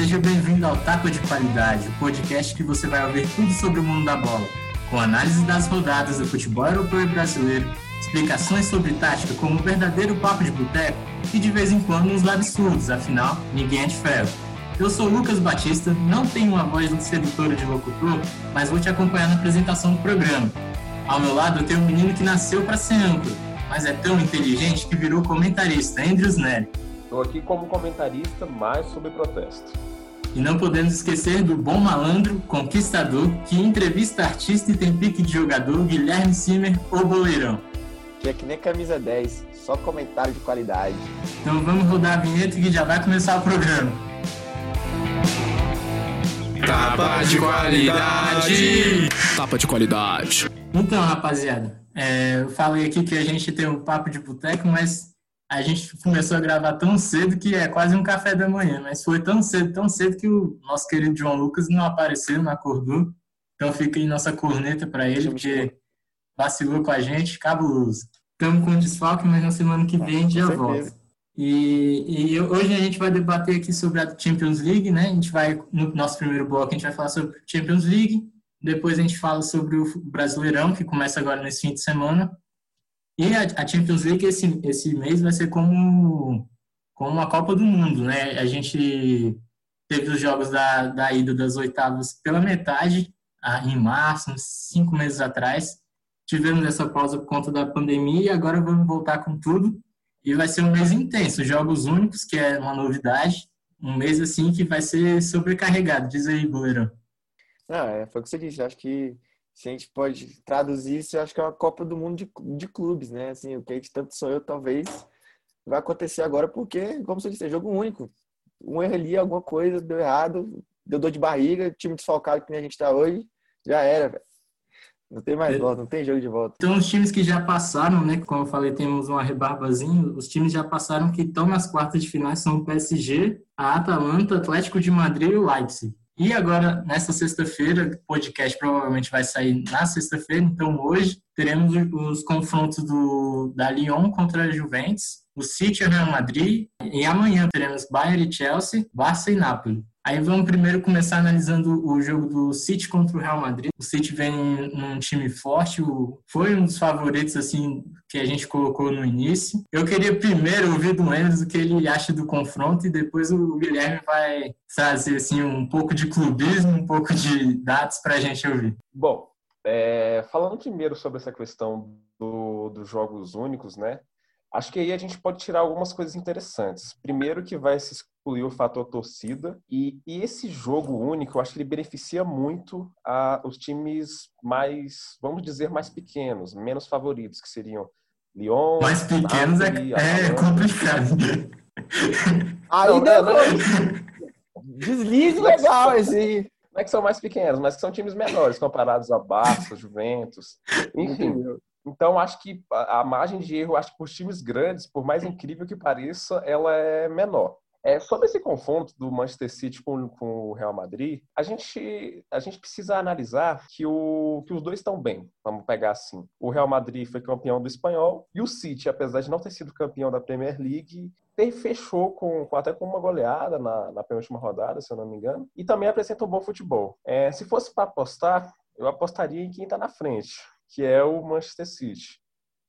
seja bem-vindo ao Taco de Qualidade, o podcast que você vai ouvir tudo sobre o mundo da bola, com análise das rodadas do futebol europeu e brasileiro, explicações sobre tática como um verdadeiro papo de boteco e de vez em quando uns absurdos, afinal, ninguém é de ferro. Eu sou Lucas Batista, não tenho uma voz sedutora de locutor, mas vou te acompanhar na apresentação do programa. Ao meu lado eu tenho um menino que nasceu para ser âncora, mas é tão inteligente que virou comentarista, Andrews Nery. Estou aqui como comentarista mais sobre protesto. E não podemos esquecer do bom malandro, conquistador, que entrevista artista e tem pique de jogador, Guilherme Simer, o boleirão. Que é que nem camisa 10, só comentário de qualidade. Então vamos rodar a vinheta que já vai começar o programa. Tapa de qualidade! Tapa de qualidade. Então, rapaziada, é, eu falei aqui que a gente tem um papo de boteco, mas a gente começou a gravar tão cedo que é quase um café da manhã, mas foi tão cedo, tão cedo que o nosso querido João Lucas não apareceu, não acordou. Então fica aí nossa corneta para ele, porque vacilou com a gente, cabuloso. Estamos com desfalque, mas na semana que vem a gente já volta. E, e, hoje a gente vai debater aqui sobre a Champions League, né? A gente vai, no nosso primeiro bloco, a gente vai falar sobre a Champions League, depois a gente fala sobre o Brasileirão, que começa agora nesse fim de semana, e a, Champions League esse, esse mês vai ser como, como uma Copa do Mundo, né? A gente teve os jogos da, da ida das oitavas pela metade, em março, uns cinco meses atrás. Tivemos essa pausa por conta da pandemia e agora vamos voltar com tudo. E vai ser um mês intenso, jogos únicos, que é uma novidade. Um mês assim que vai ser sobrecarregado. Diz aí, goleirão. Não, é, foi o que você disse. Acho que se a gente pode traduzir isso, eu acho que é uma Copa do Mundo de, de clubes, né? Assim, o que a gente tanto sonhou, talvez vai acontecer agora, porque, como você disse, é jogo único. Um erro ali, alguma coisa deu errado, deu dor de barriga, time desfalcado que nem a gente tá hoje, já era, velho. Não tem mais é. volta, não tem jogo de volta. Então, os times que já passaram, né? Como eu falei, temos uma rebarbazinha. Os times já passaram que estão nas quartas de finais são o PSG, a Atalanta, Atlético de Madrid e o Leipzig. E agora, nessa sexta-feira, o podcast provavelmente vai sair na sexta-feira, então hoje teremos os confrontos do, da Lyon contra a Juventus, o City e Real Madrid, e amanhã teremos Bayern e Chelsea, Barça e Napoli. Aí vamos primeiro começar analisando o jogo do City contra o Real Madrid. O City vem num time forte, foi um dos favoritos assim que a gente colocou no início. Eu queria primeiro ouvir do Enes o que ele acha do confronto e depois o Guilherme vai trazer assim um pouco de clubismo, um pouco de dados para a gente ouvir. Bom, é, falando primeiro sobre essa questão do, dos jogos únicos, né? Acho que aí a gente pode tirar algumas coisas interessantes. Primeiro que vai se excluir o fator torcida e, e esse jogo único, eu acho que ele beneficia muito a, os times mais, vamos dizer, mais pequenos, menos favoritos, que seriam Lyon. Mais pequenos é, Napoli, é, é complicado. aí não, não, não, deslize legal esse. Não é que são mais pequenos, mas que são times menores comparados a Barça, Juventus, enfim. Então, acho que a margem de erro, acho que por times grandes, por mais incrível que pareça, ela é menor. É, sobre esse confronto do Manchester City com, com, o Real Madrid, a gente, a gente precisa analisar que, o, que os dois estão bem. Vamos pegar assim. O Real Madrid foi campeão do espanhol e o City, apesar de não ter sido campeão da Premier League, fechou com, até com uma goleada na, na penúltima rodada, se eu não me engano, e também apresenta um bom futebol. É, se fosse para apostar, eu apostaria em quem está na frente que é o Manchester City.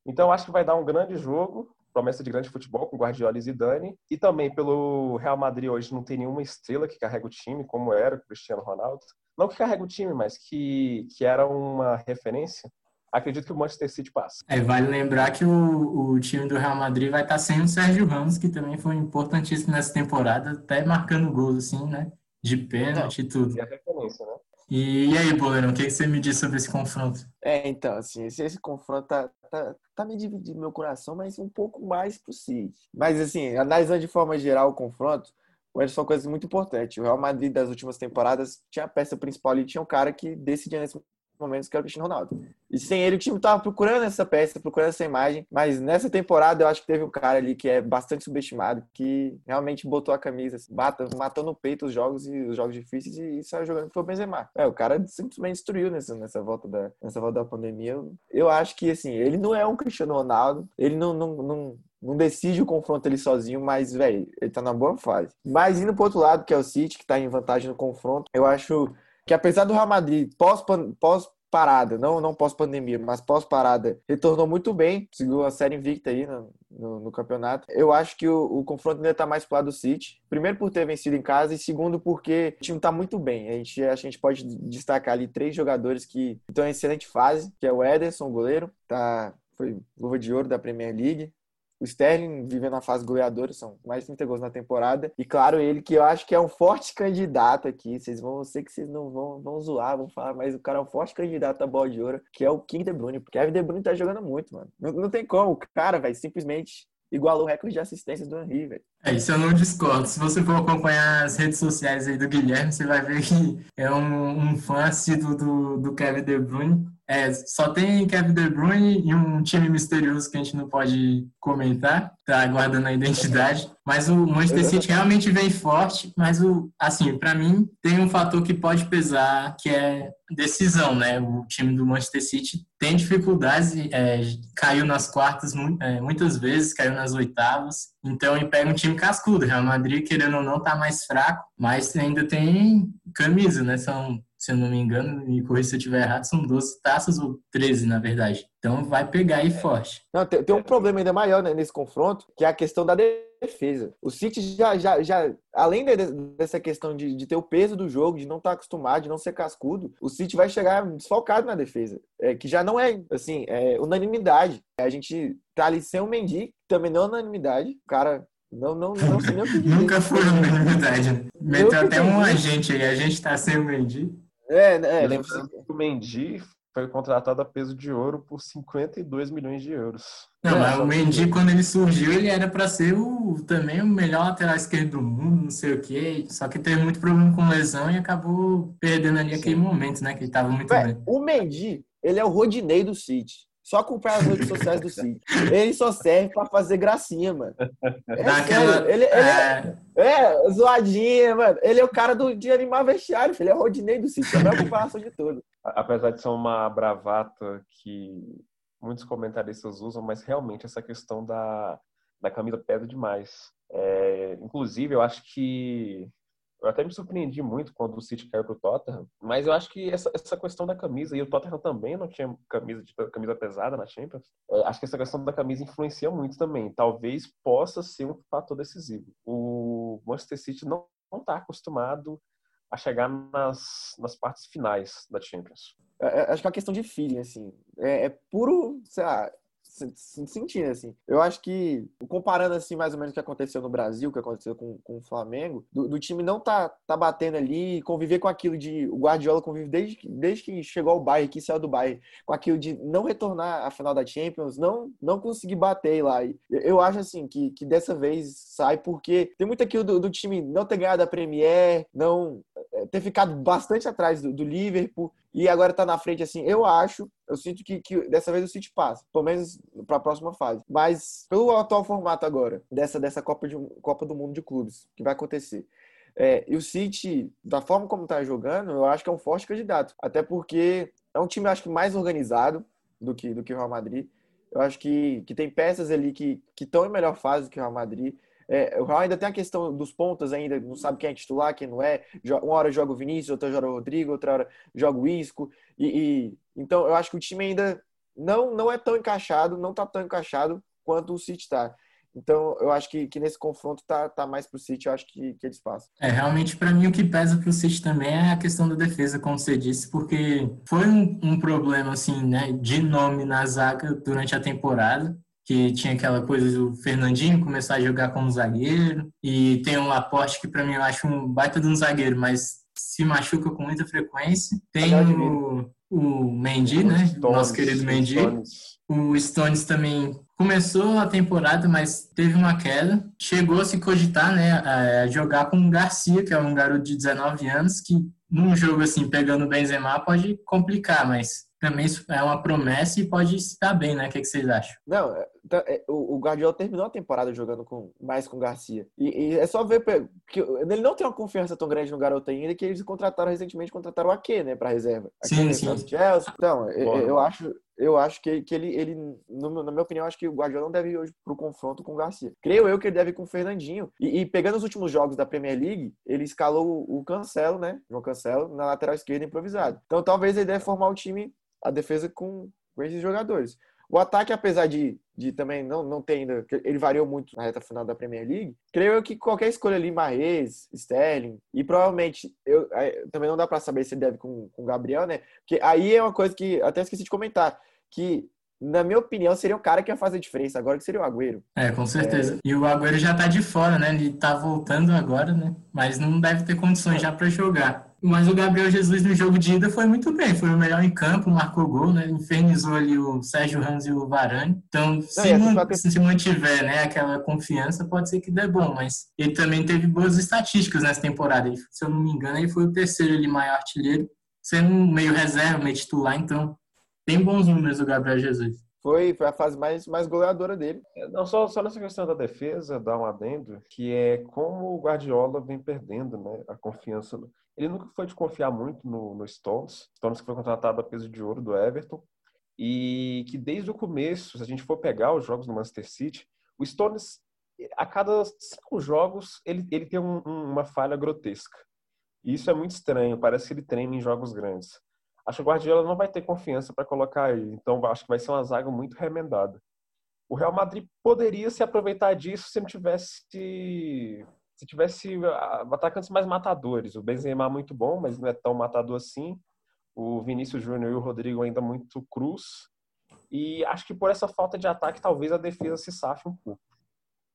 Então acho que vai dar um grande jogo, promessa de grande futebol com Guardiola e Zidane, e também pelo Real Madrid hoje não tem nenhuma estrela que carrega o time, como era o Cristiano Ronaldo. Não que carrega o time, mas que, que era uma referência. Acredito que o Manchester City passa. É, vale lembrar que o, o time do Real Madrid vai estar sem o Sérgio Ramos, que também foi importantíssimo nessa temporada, até marcando gols, assim, né? De pênalti e tudo. E a referência, né? E, e aí, Boleirão, o que, você me diz sobre esse confronto? É, então, assim, esse, esse confronto tá, tá, tá me dividindo meu coração, mas um pouco mais pro City. Mas, assim, analisando de forma geral o confronto, mas são coisas muito importantes. O Real Madrid das últimas temporadas tinha a peça principal ali, tinha um cara que decidia nesse momentos que era o Cristiano Ronaldo. E sem ele, o time tava procurando essa peça, procurando essa imagem. Mas nessa temporada, eu acho que teve um cara ali que é bastante subestimado, que realmente botou a camisa, bata, matou no peito os jogos e os jogos difíceis e, e saiu jogando foi o Benzema. É, o cara simplesmente destruiu nessa, nessa, volta da, nessa volta da pandemia. Eu, eu acho que, assim, ele não é um Cristiano Ronaldo, ele não, não, não não decide o confronto ele sozinho, mas, velho, ele tá na boa fase. Mas indo pro outro lado, que é o City, que tá em vantagem no confronto, eu acho que apesar do Real Madrid pós, pós parada, não, não pós-pandemia, mas pós-parada, retornou muito bem, conseguiu a série invicta aí no, no, no campeonato. Eu acho que o, o, confronto ainda tá mais pro lado do City. Primeiro por ter vencido em casa e segundo porque o time tá muito bem. A gente, a gente pode destacar ali três jogadores que estão em excelente fase, que é o Ederson, o goleiro, tá, foi luva de ouro da Premier League, o Sterling vivendo a fase goleadora, são mais de 30 gols na temporada. E claro, ele que eu acho que é um forte candidato aqui. Vocês vão, eu sei que vocês não vão, vão zoar, vão falar, mas o cara é um forte candidato a bola de ouro, que é o King De Bruyne. Porque Kevin De Bruyne tá jogando muito, mano. Não, não tem como. O cara, velho, simplesmente igualou o recorde de assistências do Henry, velho. É, isso eu não discordo. Se você for acompanhar as redes sociais aí do Guilherme, você vai ver que é um, um fã assíduo do, do Kevin De Bruyne. É, só tem Kevin De Bruyne e um time misterioso que a gente não pode comentar, tá guardando a identidade. Mas o Manchester City realmente vem forte, mas o assim, para mim tem um fator que pode pesar, que é decisão, né? O time do Manchester City tem dificuldades, é, caiu nas quartas é, muitas vezes, caiu nas oitavas. Então ele pega um time cascudo. Real Madrid, querendo ou não, tá mais fraco, mas ainda tem camisa, né? São se eu não me engano, me corrija se eu estiver errado, são 12 taças ou 13, na verdade. Então vai pegar aí forte. Não, tem, tem um problema ainda maior né, nesse confronto, que é a questão da defesa. O City já, já, já além de, dessa questão de, de ter o peso do jogo, de não estar tá acostumado, de não ser cascudo, o City vai chegar desfalcado na defesa, é, que já não é, assim, é unanimidade. A gente tá ali sem o Mendy, também não é unanimidade. O cara não, não, não sei nem o que dizer. Nunca foi unanimidade. Meteu até um agente aí, a gente tá sem o Mendy. É, né? Lembrando que o Mendy foi contratado a peso de ouro por 52 milhões de euros. Não, mas o Mendy, quando ele surgiu, ele era para ser o, também o melhor lateral esquerdo do mundo, não sei o quê. Só que teve muito problema com lesão e acabou perdendo ali Sim. aquele momento, né? Que ele tava muito Ué, bem. O Mendy, ele é o Rodinei do City. Só acompanhar as redes sociais do Cid. Ele só serve pra fazer gracinha, mano. É Daquela, Ele, ele é, é, é, zoadinha, mano. Ele é o cara do, de animar vestiário, filho. Ele é o Rodinei do Cid. É a melhor comparação de tudo. Apesar de ser uma bravata que muitos comentaristas usam, mas realmente essa questão da, da camisa pesa demais. É, inclusive, eu acho que eu até me surpreendi muito quando o City caiu pro Tottenham, mas eu acho que essa, essa questão da camisa, e o Tottenham também não tinha camisa, camisa pesada na Champions, é, acho que essa questão da camisa influencia muito também. Talvez possa ser um fator decisivo. O Manchester City não está acostumado a chegar nas, nas partes finais da Champions. É, é, acho que é uma questão de feeling, assim. É, é puro, sei lá, sentindo, assim. Eu acho que, comparando, assim, mais ou menos o que aconteceu no Brasil, o que aconteceu com, com o Flamengo, do, do, time não tá, tá batendo ali, conviver com aquilo de... O Guardiola convive desde, desde que chegou ao Bayern, que saiu do Bayern, com aquilo de não retornar à final da Champions, não, não conseguir bater lá. E eu acho, assim, que, que dessa vez sai porque tem muito aquilo do, do time não ter ganhado a Premier, não ter ficado bastante atrás do, do Liverpool, e agora tá na frente, assim, eu acho, eu sinto que, que dessa vez o City passa, pelo menos para a próxima fase. Mas pelo atual formato agora, dessa, dessa Copa, de, Copa do Mundo de Clubes, que vai acontecer. É, e o City, da forma como tá jogando, eu acho que é um forte candidato. Até porque é um time, acho que, mais organizado do que, do que o Real Madrid. Eu acho que, que tem peças ali que estão em melhor fase do que o Real Madrid. É, o Real ainda tem a questão dos pontos ainda, não sabe quem é titular, quem não é. Uma hora joga o Vinícius, outra hora o Rodrigo, outra hora joga o Isco. E, e, então eu acho que o time ainda não, não é tão encaixado, não está tão encaixado quanto o City está. Então, eu acho que, que nesse confronto tá, tá mais pro City, eu acho que, que eles passam. É, realmente, para mim, o que pesa pro City também é a questão da defesa, como você disse, porque foi um, um problema, assim, né, de nome na zaga durante a temporada que tinha aquela coisa do Fernandinho começar a jogar como zagueiro, e tem um Laporte que para mim eu acho um baita de um zagueiro, mas se machuca com muita frequência. Tem o, o Mendy, né? Stones, Nosso querido Mendy. Stones. O Stones também começou a temporada, mas teve uma queda. Chegou a se cogitar, né, a jogar com o Garcia, que é um garoto de 19 anos, que num jogo assim, pegando o Benzema, pode complicar, mas também é uma promessa e pode estar bem, né? O que, que vocês acham? Não, é, tá, é, o Guardiola terminou a temporada jogando com, mais com o Garcia. E, e, é só ver que ele não tem uma confiança tão grande no garoto ainda que eles contrataram recentemente, contrataram o Ake, né, para reserva. sim, sim. Chelsea. Então, eu, eu acho, eu acho que, que ele, ele no, na minha opinião, acho que o Guardiola não deve ir hoje pro confronto com o Garcia. Creio eu que ele deve ir com o Fernandinho. E, e pegando os últimos jogos da Premier League, ele escalou o, Cancelo, né? João Cancelo, na lateral esquerda improvisado. Então talvez ele deve formar o time, a defesa com, esses jogadores. O ataque, apesar de, de também não, não ter ainda. Ele variou muito na reta final da Premier League. Creio eu que qualquer escolha ali, Marrez, Sterling, e provavelmente eu, também não dá para saber se ele deve com o Gabriel, né? Porque aí é uma coisa que até esqueci de comentar que na minha opinião, seria o cara que ia fazer diferença agora, que seria o Agüero. É, com certeza. É... E o Agüero já tá de fora, né? Ele tá voltando agora, né? Mas não deve ter condições já para jogar. Mas o Gabriel Jesus no jogo de ida foi muito bem, foi o melhor em campo, marcou gol, né? Infernizou ali o Sérgio Ramos e o Varane. Então, se, não, man se mantiver né, aquela confiança, pode ser que dê bom. Mas ele também teve boas estatísticas nessa temporada. Ele, se eu não me engano, ele foi o terceiro ali maior artilheiro, sendo meio reserva, meio titular. Então, tem bons números o Gabriel Jesus. Foi, foi a fase mais, mais goleadora dele. Não, só, só nessa questão da defesa, dar um adendo, que é como o Guardiola vem perdendo né, a confiança. Ele nunca foi de confiar muito no, no Stones. Stones que foi contratado a peso de ouro do Everton. E que desde o começo, se a gente for pegar os jogos do Manchester City, o Stones, a cada cinco jogos, ele, ele tem um, um, uma falha grotesca. E isso é muito estranho, parece que ele treina em jogos grandes. Acho que o Guardiola não vai ter confiança para colocar ele, então acho que vai ser uma zaga muito remendada. O Real Madrid poderia se aproveitar disso se não tivesse se tivesse ah, atacantes mais matadores. O Benzema muito bom, mas não é tão matador assim. O Vinícius Júnior e o Rodrigo ainda muito cruz. E acho que por essa falta de ataque, talvez a defesa se safe um pouco.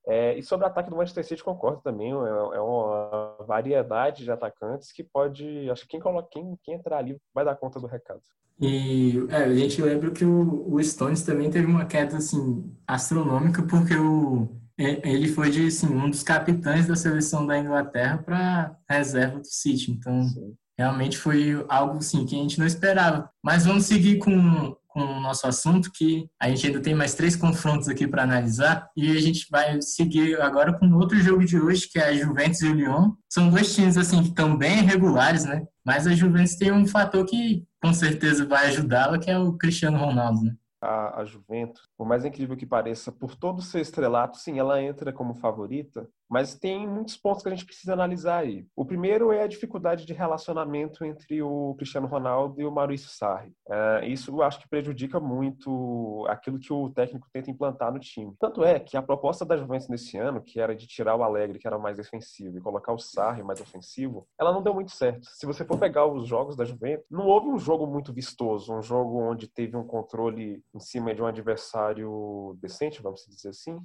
É, e sobre o ataque do Manchester City, concordo também. É, é, uma variedade de atacantes que pode. Acho que quem, coloca, quem, quem entrar ali vai dar conta do recado. E é, a gente lembra que o, o Stones também teve uma queda assim, astronômica, porque o, ele foi de assim, um dos capitães da seleção da Inglaterra para reserva do City. Então, Sim. realmente foi algo assim, que a gente não esperava. Mas vamos seguir com com o nosso assunto, que a gente ainda tem mais três confrontos aqui para analisar, e a gente vai seguir agora com outro jogo de hoje, que é a Juventus e o Lyon. São dois times assim que estão bem irregulares, né? Mas a Juventus tem um fator que com certeza vai ajudá-la, que é o Cristiano Ronaldo, né? A, a, Juventus, por mais incrível que pareça, por todo ser estrelato, sim, ela entra como favorita, mas tem muitos pontos que a gente precisa analisar aí. O primeiro é a dificuldade de relacionamento entre o Cristiano Ronaldo e o Maurício Sarri. É, isso eu acho que prejudica muito aquilo que o técnico tenta implantar no time. Tanto é que a proposta da Juventus nesse ano, que era de tirar o Alegre, que era mais defensivo, e colocar o Sarri mais ofensivo, ela não deu muito certo. Se você for pegar os jogos da Juventus, não houve um jogo muito vistoso, um jogo onde teve um controle em cima de um adversário decente, vamos dizer assim,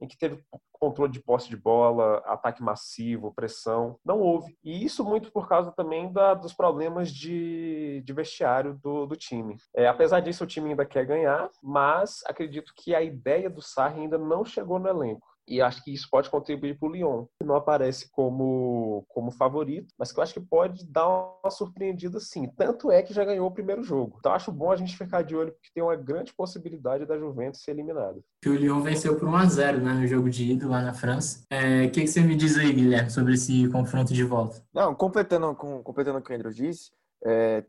em que teve controle de posse de bola, ataque massivo, pressão. Não houve. E isso muito por causa também da, dos problemas de, de vestiário do, do time. É, apesar disso, o time ainda quer ganhar, mas acredito que a ideia do Sarri ainda não chegou no elenco. E acho que isso pode contribuir para o Lyon, que não aparece como, como favorito, mas que eu acho que pode dar uma surpreendida sim. Tanto é que já ganhou o primeiro jogo. Então acho bom a gente ficar de olho, porque tem uma grande possibilidade da Juventus ser eliminada. O Lyon venceu por 1 a 0 né, no jogo de ida lá na França. É, o é, que, que você me diz aí, Guilherme, sobre esse confronto de volta? Não, completando, com, completando o que o Andrew disse, é,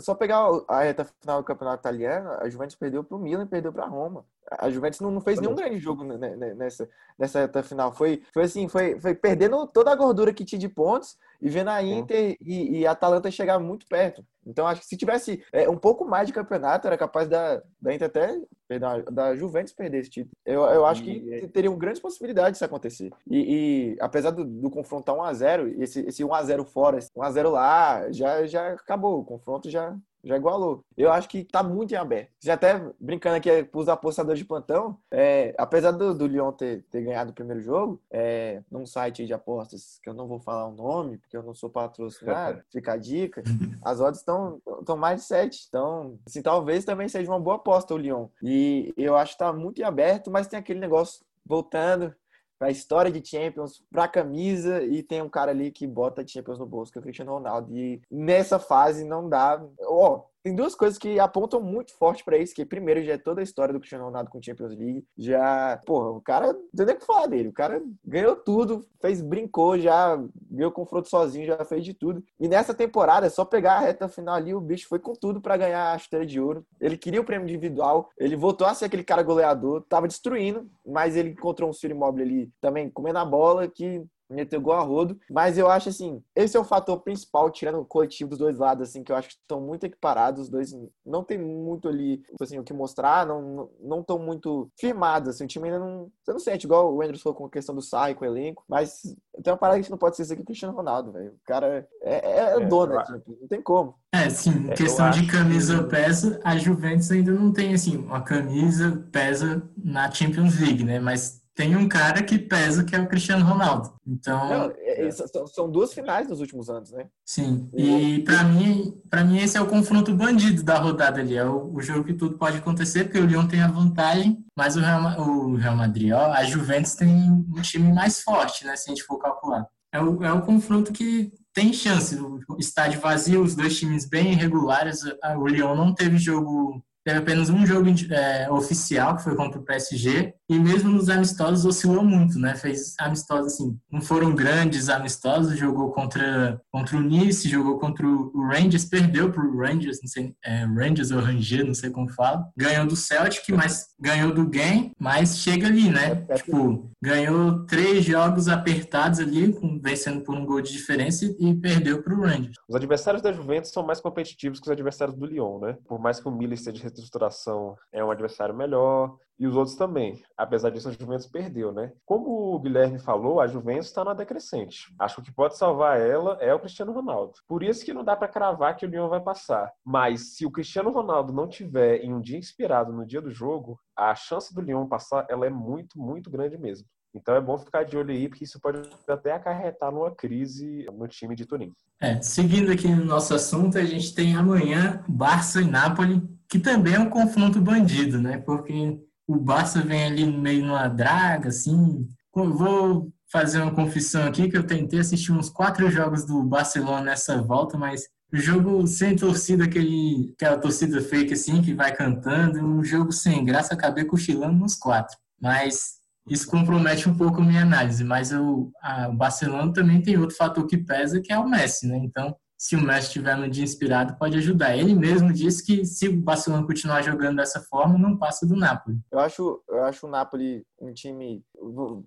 só pegar a reta final do campeonato italiano, a Juventus perdeu para o Milan e perdeu para a Roma. A Juventus não, não fez nenhum grande jogo nessa, nessa reta final. Foi, foi assim, foi, foi perdendo toda a gordura que tinha de pontos e vendo a Inter e, e a Atalanta chegar muito perto. Então, acho que se tivesse é, um pouco mais de campeonato, era capaz da, da Inter até, perdão, da Juventus perder esse título. Eu, eu acho que teriam grandes possibilidades disso acontecer. E, e apesar do, do confronto 1x0, esse, esse 1x0 fora, 1x0 lá, já, já acabou. O confronto já, já igualou. Eu acho que tá muito em aberto. Já até brincando aqui para os apostadores de plantão, é, apesar do, do Lyon ter, ter ganhado o primeiro jogo, é, num site de apostas, que eu não vou falar o nome, porque eu não sou patrocinado, fica a dica, as odds estão mais de 7. Então, assim, talvez também seja uma boa aposta o Lyon. E eu acho que tá muito em aberto, mas tem aquele negócio voltando, para a história de Champions, para a camisa, e tem um cara ali que bota Champions no bolso, que é o Cristiano Ronaldo. E nessa fase não dá. Ó, oh, tem duas coisas que apontam muito forte para isso, que primeiro já é toda a história do Cristiano Ronaldo com Champions League, já, porra, o cara, não tem nem o que falar dele, o cara ganhou tudo, fez, brincou, já ganhou confronto sozinho, já fez de tudo. E nessa temporada, é só pegar a reta final ali, o bicho foi com tudo para ganhar a chuteira de ouro. Ele queria o prêmio individual, ele voltou a ser aquele cara goleador, tava destruindo, mas ele encontrou um Ciro Immobile ali também comendo a bola que meteu gol a rodo. Mas eu acho assim, esse é o fator principal, tirando o coletivo dos dois lados, assim, que eu acho que estão muito equiparados. Os dois não tem muito ali, tipo assim, o que mostrar, não não estão muito firmados, assim, o time ainda não. Você não sente, igual o Andrews falou com a questão do Sai, com o elenco, mas tem uma parada que não pode ser aqui o Cristiano Ronaldo, velho. O cara é, é, é, é dono, aqui, não tem como. É, sim, é, questão de camisa que... pesa, a Juventus ainda não tem, assim, uma camisa pesa na Champions League, né? Mas tem um cara que pesa, que é o Cristiano Ronaldo. Então. Não, é, é. são, são, duas finais nos últimos anos, né? Sim. E para mim, para mim esse é o confronto bandido da rodada ali. É o, o, jogo que tudo pode acontecer, porque o Lyon tem a vantagem, mas o Real, o Real Madrid, ó, a Juventus tem um time mais forte, né? Se a gente for calcular. É o, é o confronto que tem chance. O estádio vazio, os dois times bem irregulares. O Lyon não teve jogo teve apenas um jogo é, oficial, que foi contra o PSG, e mesmo nos amistosos oscilou muito, né? Fez amistosos assim, não foram grandes amistosos, jogou contra, contra o Nice, jogou contra o Rangers, perdeu para o Rangers, não sei, é, Rangers ou Ranger, não sei como fala, ganhou do Celtic, mas ganhou do Game, mas chega ali, né? Tipo, ganhou três jogos apertados ali, vencendo por um gol de diferença e perdeu para o Rangers. Os adversários da Juventus são mais competitivos que os adversários do Lyon, né? Por mais que o Milan esteja reestruturação é um adversário melhor, e os outros também. Apesar disso, a Juventus perdeu, né? Como o Guilherme falou, a Juventus está na decrescente. Acho que o que pode salvar ela é o Cristiano Ronaldo. Por isso que não dá para cravar que o Lyon vai passar. Mas se o Cristiano Ronaldo não tiver em um dia inspirado no dia do jogo, a chance do Lyon passar ela é muito, muito grande mesmo. Então é bom ficar de olho aí, porque isso pode até acarretar numa crise no time de Turim. É, seguindo aqui no nosso assunto, a gente tem amanhã Barça e Napoli, que também é um confronto bandido, né? Porque o Barça vem ali meio numa draga, assim. Vou fazer uma confissão aqui que eu tentei assistir uns quatro jogos do Barcelona nessa volta, mas o jogo sem torcida, aquele, aquela torcida fake assim, que vai cantando, um jogo sem graça, acabei cochilando nos quatro. Mas isso compromete um pouco a minha análise, mas eu, a, o Barcelona também tem outro fator que pesa, que é o Messi, né? Então, se o Messi estiver no dia inspirado, pode ajudar. Ele mesmo disse que se o Barcelona continuar jogando dessa forma, não passa do Napoli. Eu acho, eu acho o Napoli um time,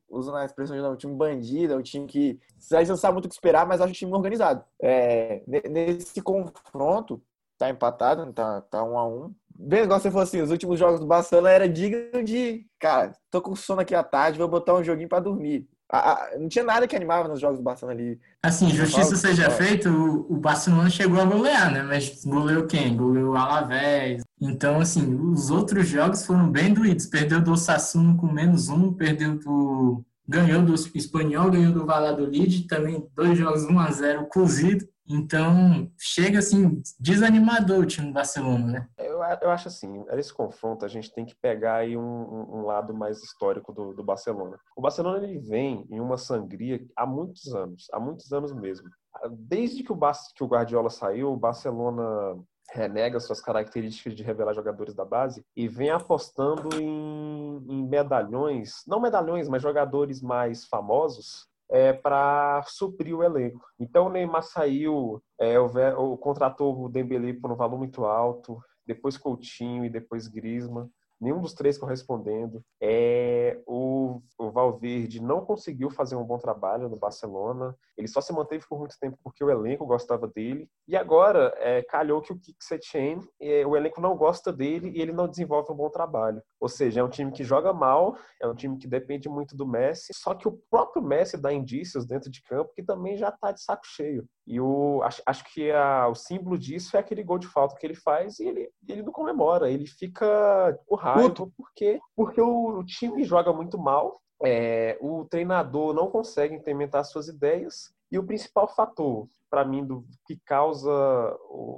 usando a expressão de um time bandido, é um time que gente não sabe muito o que esperar, mas acho um time organizado. É, nesse confronto, tá empatado, tá, tá um a um. Bem, igual você falou assim, os últimos jogos do Barcelona era digno de, cara, tô com sono aqui à tarde, vou botar um joguinho para dormir. Não tinha nada que animava nos jogos do Barcelona ali. Assim, justiça seja feita, o, o Barcelona chegou a golear, né? Mas goleou quem? Goleou o Alavés. Então, assim, os outros jogos foram bem doídos. Perdeu do Osasuna com menos um, perdeu do... Ganhou do Espanhol, ganhou do Valladolid, também dois jogos 1 a 0 cozido. Então, chega assim, desanimador o time do Barcelona, né? Eu, eu acho assim, nesse confronto a gente tem que pegar aí um, um lado mais histórico do, do, Barcelona. O Barcelona ele vem em uma sangria há muitos anos, há muitos anos mesmo. Desde que o, que o Guardiola saiu, o Barcelona renega suas características de revelar jogadores da base e vem apostando em, em medalhões, não medalhões, mas jogadores mais famosos é, para suprir o elenco. Então o Neymar saiu, é, o, o, contratou o Dembélé por um valor muito alto, depois Coutinho e depois Griezmann nenhum dos três correspondendo. É, o, o Valverde não conseguiu fazer um bom trabalho no Barcelona. Ele só se manteve por muito tempo porque o elenco gostava dele. E agora é, calhou que o Kik Setien, é, o elenco não gosta dele e ele não desenvolve um bom trabalho. Ou seja, é um time que joga mal, é um time que depende muito do Messi. Só que o próprio Messi dá indícios dentro de campo que também já está de saco cheio. E o, acho, acho que a, o símbolo disso é aquele gol de falta que ele faz e ele, ele não comemora. Ele fica com raiva porque, porque o, o time joga muito mal, é, o treinador não consegue implementar suas ideias e o principal fator, para mim, do que causa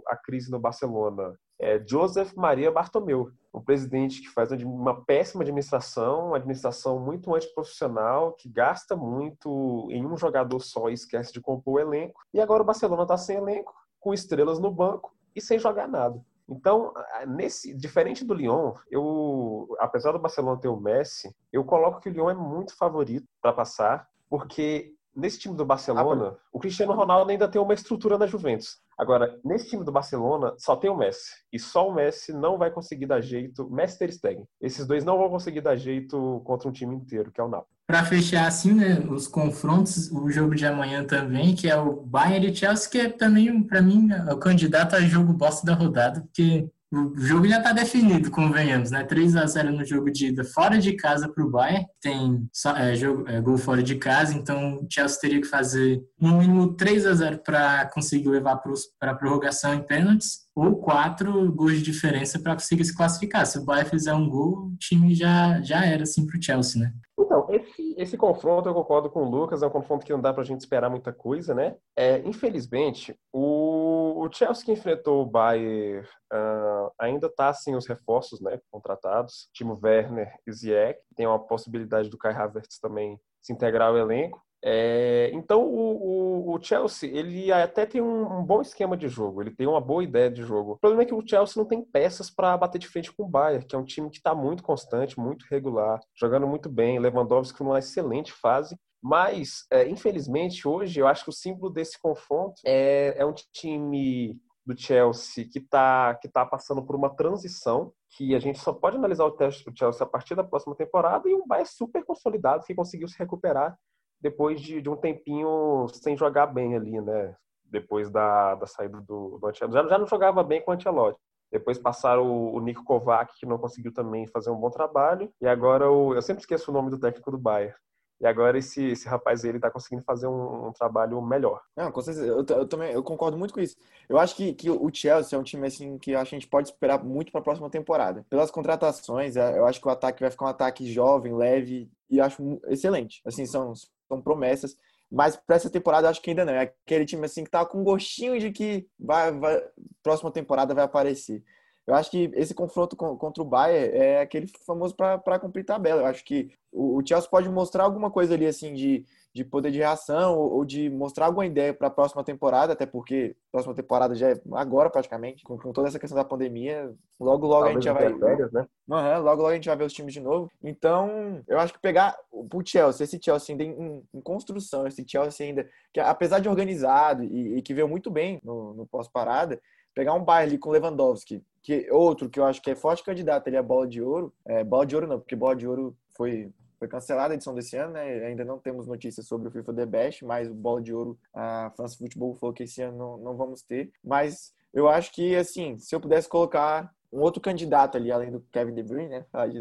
a crise no Barcelona é Joseph Maria Bartomeu, um presidente que faz uma péssima administração, uma administração muito antiprofissional, que gasta muito em um jogador só e esquece de compor o elenco. E agora o Barcelona está sem elenco, com estrelas no banco e sem jogar nada. Então, nesse diferente do Lyon, eu, apesar do Barcelona ter o Messi, eu coloco que o Lyon é muito favorito para passar, porque nesse time do Barcelona, ah, o Cristiano Ronaldo ainda tem uma estrutura na Juventus. Agora, nesse time do Barcelona, só tem o Messi. E só o Messi não vai conseguir dar jeito. Messi e Stegen. Esses dois não vão conseguir dar jeito contra um time inteiro, que é o Napoli. Para fechar assim, né, os confrontos, o jogo de amanhã também, que é o Bayern e Chelsea, que é também, para mim, é o candidato a jogo bosta da rodada, porque o jogo já está definido, convenhamos, né? 3 a 0 no jogo de ida fora de casa para o Bayern. Tem é, jogo, é, gol fora de casa, então o Chelsea teria que fazer no mínimo 3 a 0 para conseguir levar para a prorrogação em pênaltis, ou quatro gols de diferença para conseguir se classificar. Se o Bayern fizer um gol, o time já, já era assim para o Chelsea, né? Então, esse, esse confronto, eu concordo com o Lucas, é um confronto que não dá para a gente esperar muita coisa, né? É, infelizmente, o, o Chelsea que enfrentou o Bayern uh, ainda está sem os reforços né, contratados. Timo Werner e Ziyech. Tem uma possibilidade do Kai Havertz também se integrar ao elenco. É, então o, o, o, Chelsea ele até tem um, um, bom esquema de jogo, ele tem uma boa ideia de jogo. O problema é que o Chelsea não tem peças para bater de frente com o Bayern, que é um time que está muito constante, muito regular, jogando muito bem. Lewandowski numa excelente fase, mas é, infelizmente hoje eu acho que o símbolo desse confronto é, é um time do Chelsea que está que tá passando por uma transição que a gente só pode analisar o Chelsea a partir da próxima temporada e um Bayern super consolidado que conseguiu se recuperar depois de, de um tempinho sem jogar bem ali, né? Depois da, da saída do, do Ancelotti. Já, já não jogava bem com o Ancelotti. Depois passaram o, o Nico Kovac, que não conseguiu também fazer um bom trabalho. E agora o, eu sempre esqueço o nome do técnico do Bayern. E agora esse, esse rapaz ele tá conseguindo fazer um, um trabalho melhor. Não, com certeza. Eu, eu, também eu concordo muito com isso. Eu acho que, que o Chelsea é um time assim que a gente pode esperar muito para a próxima temporada. Pelas contratações, é, eu acho que o ataque vai ficar um ataque jovem, leve e acho excelente. Assim, são, são promessas. Mas para essa temporada acho que ainda não. É aquele time assim que tá com gostinho de que vai, vai próxima temporada vai aparecer. Eu acho que esse confronto contra o Bayern é aquele famoso para cumprir tabela. Eu acho que o, Chelsea pode mostrar alguma coisa ali assim de, de poder de reação ou, de mostrar alguma ideia para a próxima temporada, até porque a próxima temporada já é agora praticamente, com, com toda essa questão da pandemia. Logo, logo Talvez a gente já vai. Férias, né? Uhum, logo, logo a gente vai ver os times de novo. Então, eu acho que pegar o Chelsea, esse Chelsea ainda em, em construção, esse Chelsea ainda, que apesar de organizado e, e que veio muito bem no, no pós-parada, pegar um baile com Lewandowski, que outro que eu acho que é forte candidato, ele é bola de ouro. É, bola de ouro não, porque bola de ouro foi foi cancelada a edição desse ano, né? Ainda não temos notícias sobre o FIFA The Best, mas o Bola de Ouro, a França Futebol falou que esse ano não, não vamos ter. Mas eu acho que, assim, se eu pudesse colocar um outro candidato ali, além do Kevin De Bruyne, né? Mas,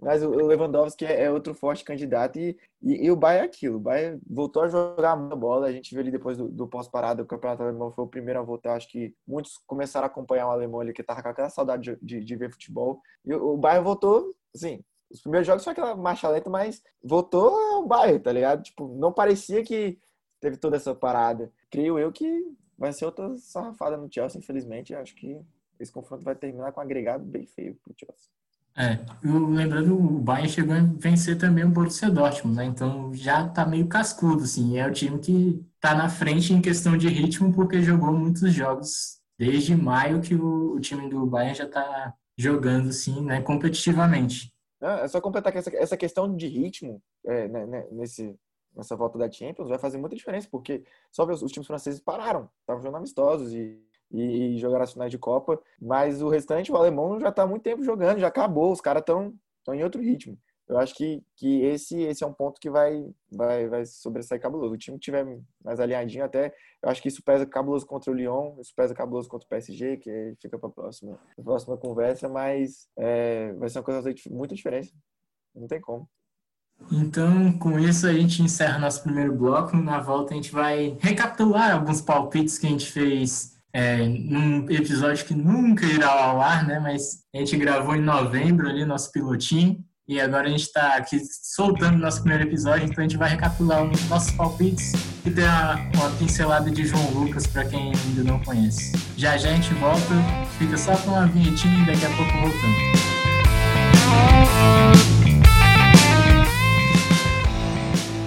mas o Lewandowski é, é outro forte candidato e, e, e, o Bayern é aquilo. O Bayern voltou a jogar muita bola. A gente viu ali depois do, do pós-parada, o campeonato alemão foi o primeiro a voltar. Acho que muitos começaram a acompanhar o alemão ali, que tava com aquela saudade de, de, de ver futebol. E o, o Bayern voltou, assim, os primeiros jogos foi aquela marcha lenta, mas voltou ao Bayern, tá ligado? Tipo, não parecia que teve toda essa parada. Creio eu que vai ser outra sarrafada no Chelsea, infelizmente. Acho que esse confronto vai terminar com um agregado bem feio pro Chelsea. É, lembrando, o Bayern chegou a vencer também o Borussia Dortmund, né? Então já tá meio cascudo, assim. É o time que tá na frente em questão de ritmo porque jogou muitos jogos desde maio que o, o time do Bayern já tá jogando, assim, né, competitivamente. É só completar que essa, essa questão de ritmo é, né, né, nesse, nessa volta da Champions vai fazer muita diferença, porque só os, os times franceses pararam, estavam jogando amistosos e e, jogar as finais de Copa. Mas o restante, o alemão já está há muito tempo jogando, já acabou, os caras estão em outro ritmo. Eu acho que, que esse, esse é um ponto que vai, vai, vai sobressair cabuloso. O time que tiver mais alinhadinho, até eu acho que isso pesa cabuloso contra o Lyon, isso pesa cabuloso contra o PSG, que fica para a próxima, próxima conversa, mas é, vai ser uma coisa de muita diferença. Não tem como. Então, com isso, a gente encerra nosso primeiro bloco. Na volta, a gente vai recapitular alguns palpites que a gente fez é, num episódio que nunca irá ao ar, né? Mas a gente gravou em novembro ali, nosso pilotinho. E agora a gente está aqui soltando nosso primeiro episódio, então a gente vai recapitular os nossos palpites e ter uma, uma pincelada de João Lucas para quem ainda não conhece. Já já a gente volta, fica só com uma vinhetinha e daqui a pouco voltando.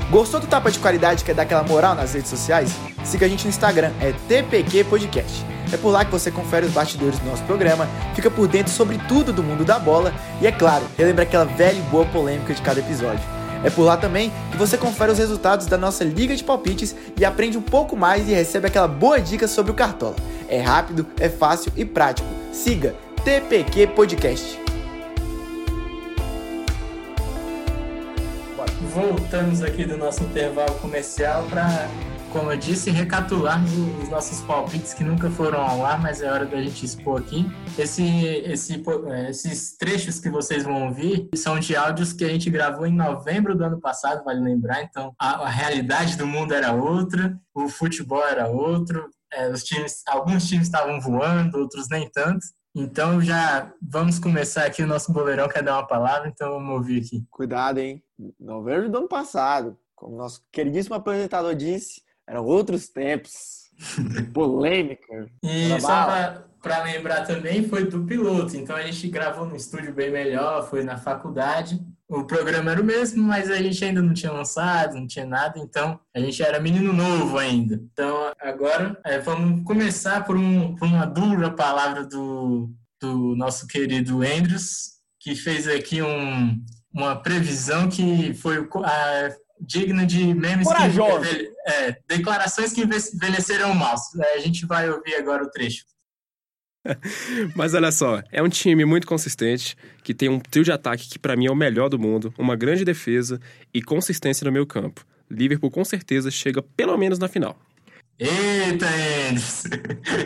Gostou do tapa de qualidade que é dar aquela moral nas redes sociais? Siga a gente no Instagram, é TPQ Podcast. É por lá que você confere os bastidores do nosso programa, fica por dentro sobre tudo do mundo da bola e, é claro, relembra aquela velha e boa polêmica de cada episódio. É por lá também que você confere os resultados da nossa Liga de Palpites e aprende um pouco mais e recebe aquela boa dica sobre o Cartola. É rápido, é fácil e prático. Siga TPQ Podcast. Voltamos aqui do nosso intervalo comercial para como eu disse, recapitularmos os nossos palpites que nunca foram ao ar, mas é hora da gente expor aqui. Esse, esse, é, esses trechos que vocês vão ouvir são de áudios que a gente gravou em novembro do ano passado, vale lembrar. Então, a, a realidade do mundo era outra, o futebol era outro, é, os times, alguns times estavam voando, outros nem tanto. Então já vamos começar aqui o nosso boleirão quer dar uma palavra, então vamos ouvir aqui. Cuidado, hein? Novembro do ano passado, como nosso queridíssimo apresentador disse, eram outros tempos. Polêmica. E só para lembrar também, foi do piloto. Então a gente gravou no estúdio bem melhor, foi na faculdade. O programa era o mesmo, mas a gente ainda não tinha lançado, não tinha nada, então a gente era menino novo ainda. Então agora é, vamos começar por, um, por uma dura palavra do, do nosso querido Andrews, que fez aqui um, uma previsão que foi a, digna de memes Corajoso. que é, declarações que envelheceram mal. É, a gente vai ouvir agora o trecho. Mas olha só, é um time muito consistente, que tem um trio de ataque que para mim é o melhor do mundo, uma grande defesa e consistência no meio campo. Liverpool com certeza chega pelo menos na final. Eita, Enes!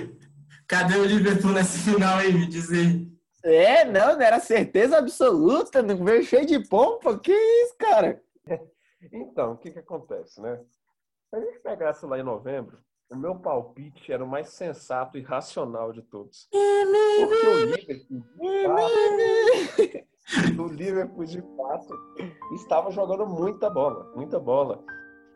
Cadê o Liverpool nessa final aí? Me diz aí. É, não, não era certeza absoluta, não veio cheio de pompa. Que isso, cara? Então, o que que acontece, né? Se a gente pegasse lá em novembro, o meu palpite era o mais sensato e racional de todos. Porque o Liverpool, o Liverpool, de fato, estava jogando muita bola, muita bola.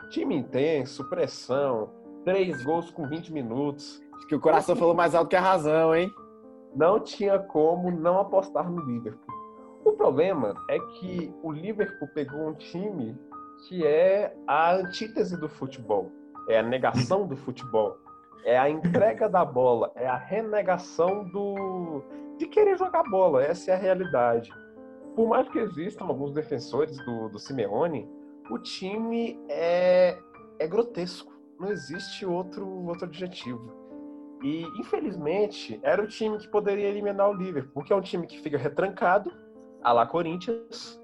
Time intenso, pressão, três gols com 20 minutos. Acho que o coração falou mais alto que a razão, hein? Não tinha como não apostar no Liverpool. O problema é que o Liverpool pegou um time que é a antítese do futebol, é a negação do futebol, é a entrega da bola, é a renegação do de querer jogar bola. Essa é a realidade. Por mais que existam alguns defensores do, do Simeone, o time é, é grotesco. Não existe outro, outro adjetivo. E, infelizmente, era o time que poderia eliminar o Liverpool, porque é um time que fica retrancado, a lá Corinthians,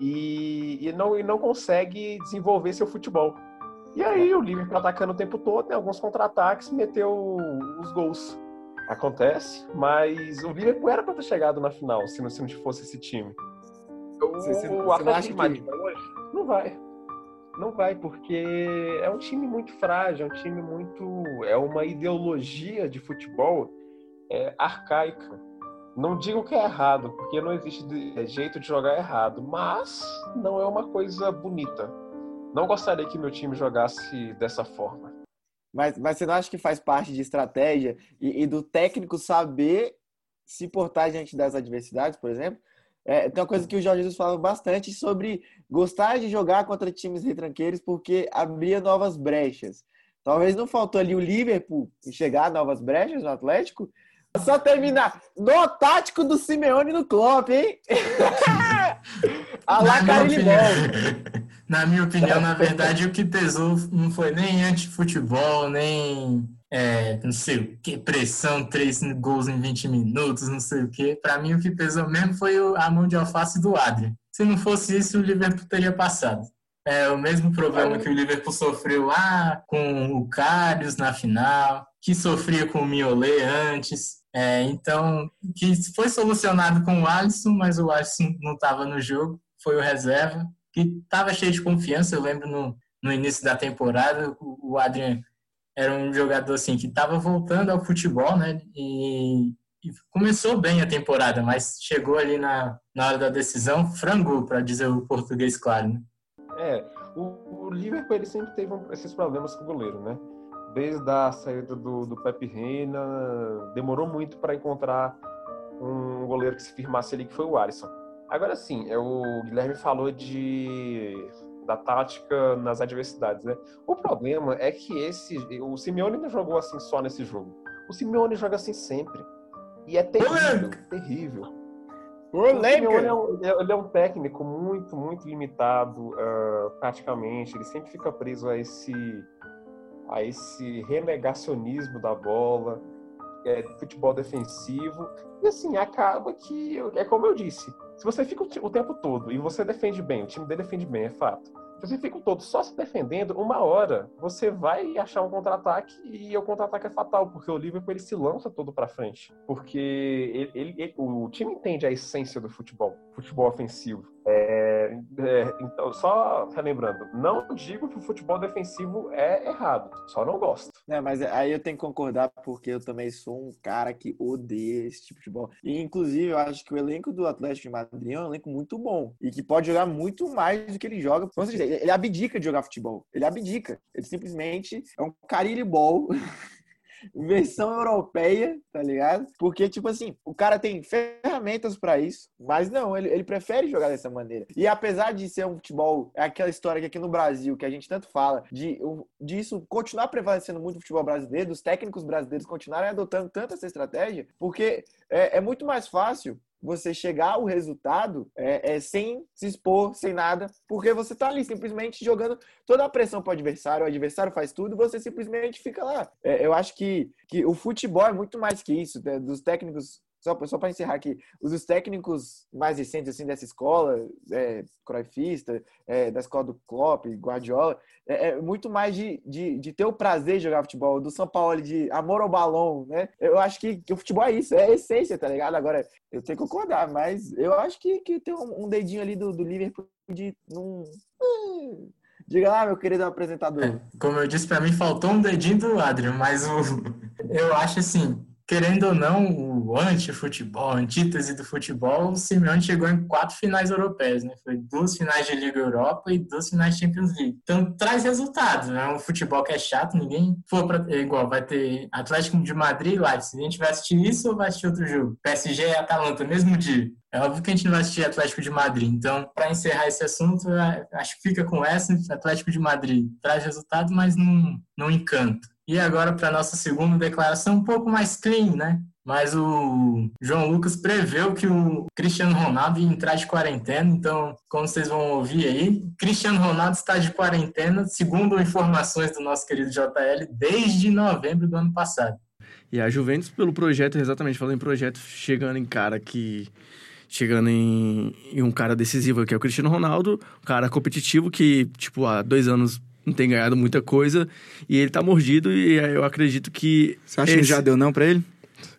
e, e, não, e não consegue desenvolver seu futebol. E aí o Liverpool atacando o tempo todo, tem alguns contra-ataques, meteu os gols. Acontece, mas o Liverpool era para ter chegado na final se não, se não fosse esse time. O, você, você, o Atlético que... hoje não vai. Não vai, porque é um time muito frágil, é um time muito. É uma ideologia de futebol é, arcaica não digo que é errado, porque não existe é, jeito de jogar errado, mas não é uma coisa bonita. Não gostaria que meu time jogasse dessa forma. Mas, mas você não acha que faz parte de estratégia e, e do técnico saber se portar diante das adversidades, por exemplo? É, tem uma coisa que o Jorge Jesus falava bastante sobre gostar de jogar contra times retranqueiros porque abria novas brechas. Talvez não faltou ali o Liverpool chegar a novas brechas no Atlético, só terminar. No tático do Simeone no Klopp, hein? a lá Na minha opinião, na verdade, o que pesou não foi nem anti-futebol, nem é, não sei o que, pressão, três gols em 20 minutos, não sei o que. Para mim, o que pesou mesmo foi a mão de alface do Adrian. Se não fosse isso, o Liverpool teria passado. É o mesmo problema que o Liverpool sofreu lá com o Karius na final, que sofria com o Miolet antes. É, então, que foi solucionado com o Alisson, mas o Alisson não estava no jogo, foi o reserva, que estava cheio de confiança. Eu lembro no, no início da temporada, o, o Adrian era um jogador assim que estava voltando ao futebol, né? E, e, começou bem a temporada, mas chegou ali na, na hora da decisão, frangou, para dizer o português claro. Né? É, o, o Liverpool ele sempre teve um, esses problemas com o goleiro, né? desde a saída do, do Pepe Reina, demorou muito para encontrar um goleiro que se firmasse ali, que foi o Alisson. Agora sim, é, o Guilherme falou de da tática nas adversidades, né? O problema é que esse o Simeone não jogou assim só nesse jogo. O Simeone joga assim sempre. E é terrível, Polêmica. terrível. O Simeone é um, ele é um técnico muito, muito limitado taticamente. Ele sempre fica preso a esse, a esse renegacionismo da bola, é, futebol defensivo. E assim, acaba que, é como eu disse, se você fica o o tempo todo e você defende bem, o time dele defende bem, é fato. Se você fica o todo só se defendendo, uma hora você vai achar um contra-ataque e o contra-ataque é fatal, porque o Liverpool ele se lança todo pra frente. Porque ele, ele- ele- o time entende a essência do futebol, futebol ofensivo. É, é, então, só relembrando, não digo que o futebol defensivo é errado, só não gosto. É, mas aí eu tenho que concordar porque eu também sou um cara que odeia esse tipo de futebol. E inclusive eu acho que o elenco do Atlético de Madrid é um elenco muito bom e que pode jogar muito mais do que ele joga. Ele ele abdica de jogar futebol. Ele abdica. Ele simplesmente é um carilho ball. Versão europeia, tá ligado? Porque, tipo assim, o cara tem ferramentas pra isso, mas não, ele, ele prefere jogar dessa maneira. E apesar de ser um futebol, é aquela história que aqui no Brasil, que a gente tanto fala, de o- disso continuar prevalecendo muito o futebol brasileiro, dos técnicos brasileiros continuarem adotando tanto essa estratégia, porque é, é muito mais fácil você chegar ao resultado é, é, sem se expor, sem nada, porque você tá ali simplesmente jogando toda a pressão para o adversário, o adversário faz tudo, você simplesmente fica lá. É, eu acho que, que o futebol é muito mais que isso, né? dos técnicos. Só, só para encerrar aqui, os técnicos mais recentes assim dessa escola, é, Cruyffista, é, da escola do Klopp, Guardiola, é, é muito mais de, de, de ter o prazer de jogar futebol, do São Paulo de amor ao balão, né? Eu acho que, que o futebol é isso, é a essência, tá ligado? Agora, eu tenho que concordar, mas eu acho que, que tem um, um dedinho ali do, do Liverpool de não. Hum, Diga lá, meu querido apresentador. É, como eu disse, pra mim faltou um dedinho do Adrian, mas o, eu acho assim, querendo ou não, anti-futebol, antítese do futebol, o Simeone chegou em quatro finais europeias, né? Foi duas finais de Liga Europa e duas finais de Champions League. Então traz resultados, né? Um futebol que é chato, ninguém for pra, é igual, vai ter Atlético de Madrid e Leipzig. A gente vai assistir isso ou vai assistir outro jogo? PSG e Atalanta, mesmo dia. É óbvio que a gente não vai assistir Atlético de Madrid. Então, para encerrar esse assunto, eu acho que fica com essa. Atlético de Madrid traz resultado, mas não, não encanta. E agora, para nossa segunda declaração, um pouco mais clean, né? Mas o João Lucas preveu que o Cristiano Ronaldo ia entrar de quarentena. Então, como vocês vão ouvir aí, Cristiano Ronaldo está de quarentena, segundo informações do nosso querido JL, desde novembro do ano passado. E a Juventus, pelo projeto, exatamente falando em projeto, chegando em cara que. Chegando em, em um cara decisivo, que é o Cristiano Ronaldo, um cara competitivo que, tipo, há dois anos não tem ganhado muita coisa e ele tá mordido e eu acredito que. Você acha que esse- já deu não pra ele?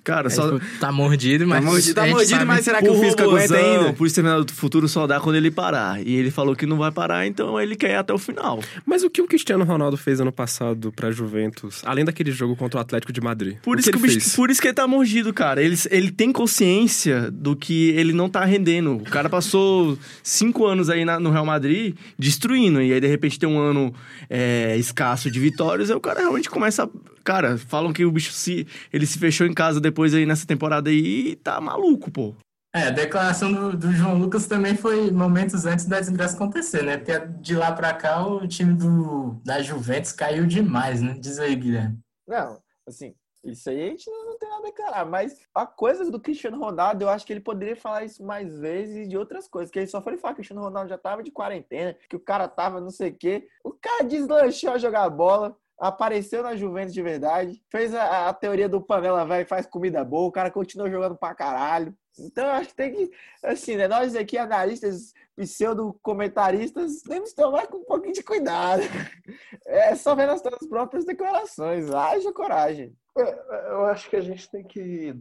Cara, só. Tá mordido, mas. Tá mordido, tá mordido, mas será que o físico aguenta ainda? Por Exterminador do Futuro só dá quando ele parar. E ele falou que não vai parar, então ele quer ir até o final. Mas o que o Cristiano Ronaldo fez ano passado pra Juventus, além daquele jogo contra o Atlético de Madrid? Por isso, que que bicho- por isso que ele tá mordido, cara. Ele, ele tem consciência do que ele não tá rendendo. O cara passou cinco anos aí na- no Real Madrid destruindo. E aí, de repente, tem um ano é, escasso de vitórias. Aí o cara realmente começa. a- Cara, falam que o bicho se. Ele se fechou em casa depois aí nessa temporada aí e tá maluco, pô. É, a declaração do, do João Lucas também foi momentos antes da desgraça acontecer, né? Porque de lá pra cá o time do, da Juventus caiu demais, né? Diz aí, Guilherme. Não, assim, isso aí a gente não, não tem nada a declarar, mas a coisa do Cristiano Ronaldo, eu acho que ele poderia falar isso mais vezes de outras coisas, que ele só foi falar que o Cristiano Ronaldo já tava de quarentena, que o cara tava não sei o quê. O cara deslanchou a jogar bola, apareceu na Juventus de verdade, fez a, a teoria do panela e faz comida boa, o cara continuou jogando pra caralho. Então, acho que tem que, assim, né? Nós aqui, analistas, pseudo-comentaristas, temos que tomar com um pouquinho de cuidado. É só ver nas nossas próprias declarações. Haja coragem. É, Eu acho que a gente tem que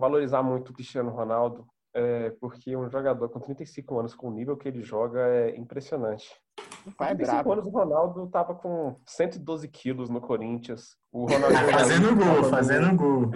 valorizar muito o Cristiano Ronaldo, é, porque um jogador com 35 anos, com o nível que ele joga, é impressionante. O pai é 35 brabo. anos, o Ronaldo tava com 112 quilos no Corinthians. O Ronaldo Fazendo gol, fazendo gol.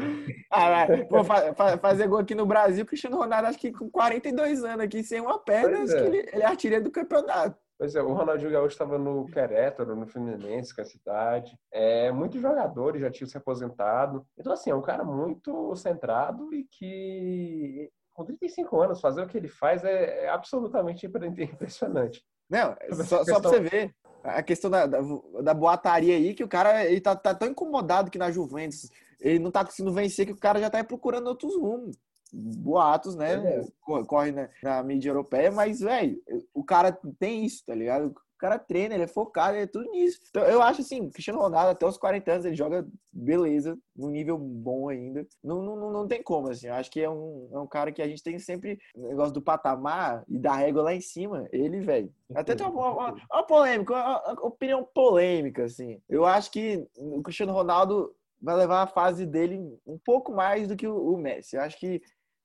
Ah. Pô, fa- fa- fazer gol aqui no Brasil, Cristiano Ronaldo, acho que com 42 anos aqui, sem uma perna, é. que ele, ele é artilheiro do campeonato. Pois é, o Ronaldinho Gaúcho estava no Querétaro, no Fluminense, que é a cidade. É, muitos jogadores já tinham se aposentado. Então, assim, é um cara muito centrado e que, com 35 anos, fazer o que ele faz é, é absolutamente impre- impressionante. Não, Sobre só, essa só pra questão- você ver a questão da, da, da boataria aí, que o cara ele tá, tá tão incomodado que na Juventus ele não tá conseguindo vencer, que o cara já tá procurando outros rumos. Boatos, né? É. Co- Corre na, na mídia europeia, mas, velho, o cara tem isso, tá ligado? O cara treina, ele é focado, ele é tudo nisso. Então, eu acho assim, Cristiano Ronaldo, até os 40 anos, ele joga beleza, num nível bom ainda. Não, não, não- tem como, assim. Eu acho que é um, é um cara que a gente tem sempre o negócio do patamar e da régua lá em cima. Ele, velho. Até tem uma, uma, uma polêmica, uma, uma opinião polêmica, assim. Eu acho que o Cristiano Ronaldo vai levar a fase dele um pouco mais do que o, o Messi. Eu acho que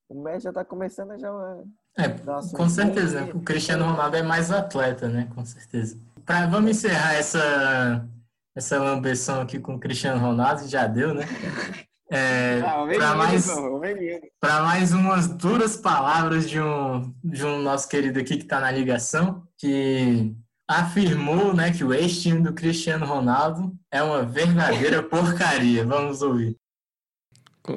o Messi já tá começando a já. É, Nossa, com certeza. O Cristiano Ronaldo é mais atleta, né? Com certeza. Pra, vamos encerrar essa, essa lambeção aqui com o Cristiano Ronaldo, já deu, né? É, Ah, para mais, mais umas duras palavras de um, de um nosso querido aqui que está na ligação, que afirmou né, que o ex-time do Cristiano Ronaldo é uma verdadeira porcaria. Vamos ouvir.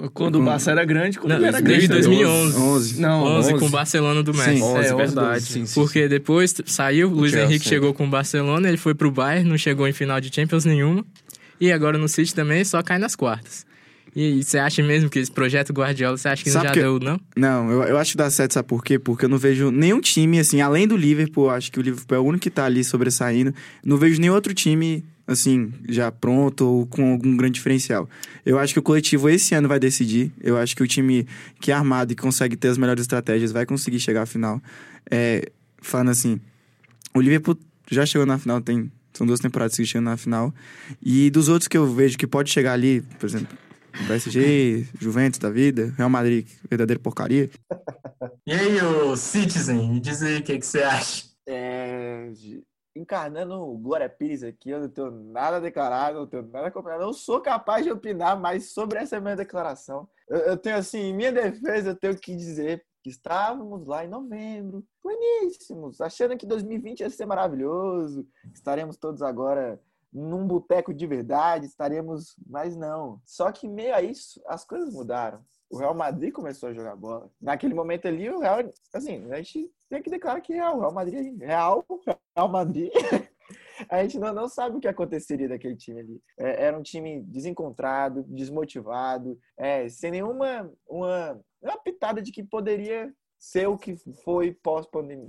Qu- Quando o Barça era grande, quando Não, ele era desde grande. 2011. 11. Não, 11 com 11. o Barcelona do Messi. Sim, 11, É, 11, verdade. Sim, sim, Porque depois saiu, o Luiz Chelsea. Henrique chegou com o Barcelona, ele foi pro Bayern, não chegou em final de Champions nenhuma. E agora no City também só cai nas quartas. E você acha mesmo que esse projeto Guardiola, você acha que Sabe não já que- deu, não? Não, eu, eu acho que dá certo, sabe por quê? Porque eu não vejo nenhum time, assim, além do Liverpool, acho que o Liverpool é o único que tá ali sobressaindo. Não vejo nenhum outro time, assim, já pronto ou com algum grande diferencial. Eu acho que o coletivo esse ano vai decidir. Eu acho que o time que é armado e consegue ter as melhores estratégias vai conseguir chegar à final. É, falando assim, o Liverpool já chegou na final, tem. São duas temporadas que chegam na final. E dos outros que eu vejo que pode chegar ali, por exemplo, PSG, Juventus da vida, Real Madrid, verdadeira porcaria. E aí, ô Citizen, me diz aí o que, que você acha. É, encarnando o Glória Pires aqui, eu não tenho nada a declarar, não tenho nada comentar. Não sou capaz de opinar mais sobre essa minha declaração. Eu, eu tenho, assim, em minha defesa, eu tenho que dizer que estávamos lá em novembro, pleníssimos, achando que 2020 ia ser maravilhoso, estaremos todos agora num boteco de verdade, estaremos, mas não. Só que meio a isso, as coisas mudaram. O Real Madrid começou a jogar bola. Naquele momento ali, o Real, assim, a gente tem que declarar que é Real, Real Madrid, Real, Real Madrid. A gente não, não sabe o que aconteceria daquele time ali. É, era um time desencontrado, desmotivado, é, sem nenhuma uma, uma pitada de que poderia ser o que foi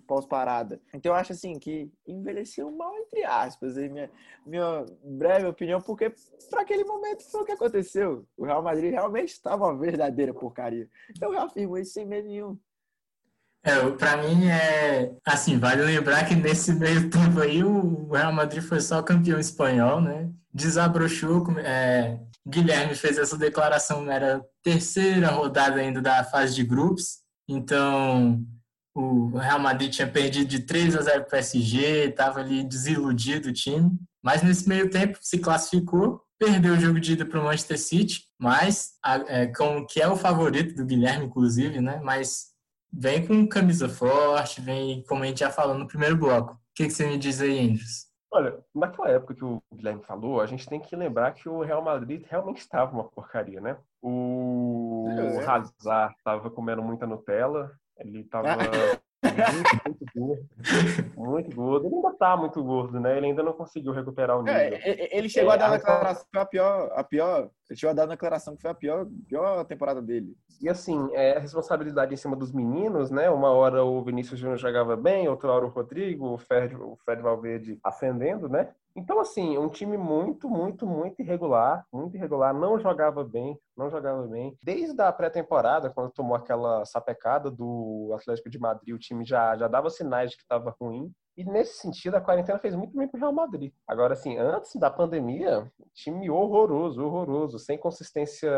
pós-parada. então eu acho assim que envelheceu mal, entre aspas, aí minha, minha breve opinião, porque para aquele momento foi o que aconteceu. O Real Madrid realmente estava uma verdadeira porcaria. Eu reafirmo isso sem medo nenhum. É, para mim é assim, vale lembrar que nesse meio tempo aí o Real Madrid foi só campeão espanhol, né? Desabrochou, é, Guilherme fez essa declaração, era a terceira rodada ainda da fase de grupos, então o Real Madrid tinha perdido de 3 a 0 para o PSG, estava ali desiludido o time, mas nesse meio tempo se classificou, perdeu o jogo de ida para o Manchester City, mas é, com, que é o favorito do Guilherme, inclusive, né? Mas vem com camisa forte, vem, como a gente já falou no primeiro bloco. O que, que você me diz aí, Andrews? Olha, naquela época que o Guilherme falou, a gente tem que lembrar que o Real Madrid realmente estava uma porcaria, né? O É. Hazard estava comendo muita Nutella, ele estava muito, muito gordo, muito gordo. Ele ainda tá muito gordo, né? Ele ainda não conseguiu recuperar o nível. É, e- e- ele chegou É, a dar a- declaração que foi a pior, a pior. Ele chegou a dar na declaração que foi a pior, pior temporada dele. E assim, é a responsabilidade em cima dos meninos, né? Uma hora o Vinícius Júnior jogava bem, outra hora o Rodrigo, o Fred, o Fred Valverde ascendendo, né? Então, assim, um time muito, muito, muito irregular, muito irregular, não jogava bem, não jogava bem. Desde a pré-temporada, quando tomou aquela sapecada do Atlético de Madrid, o time já, já dava sinais de que estava ruim. E nesse sentido, a quarentena fez muito bem pro Real Madrid. Agora, assim, antes da pandemia, time horroroso, horroroso, sem consistência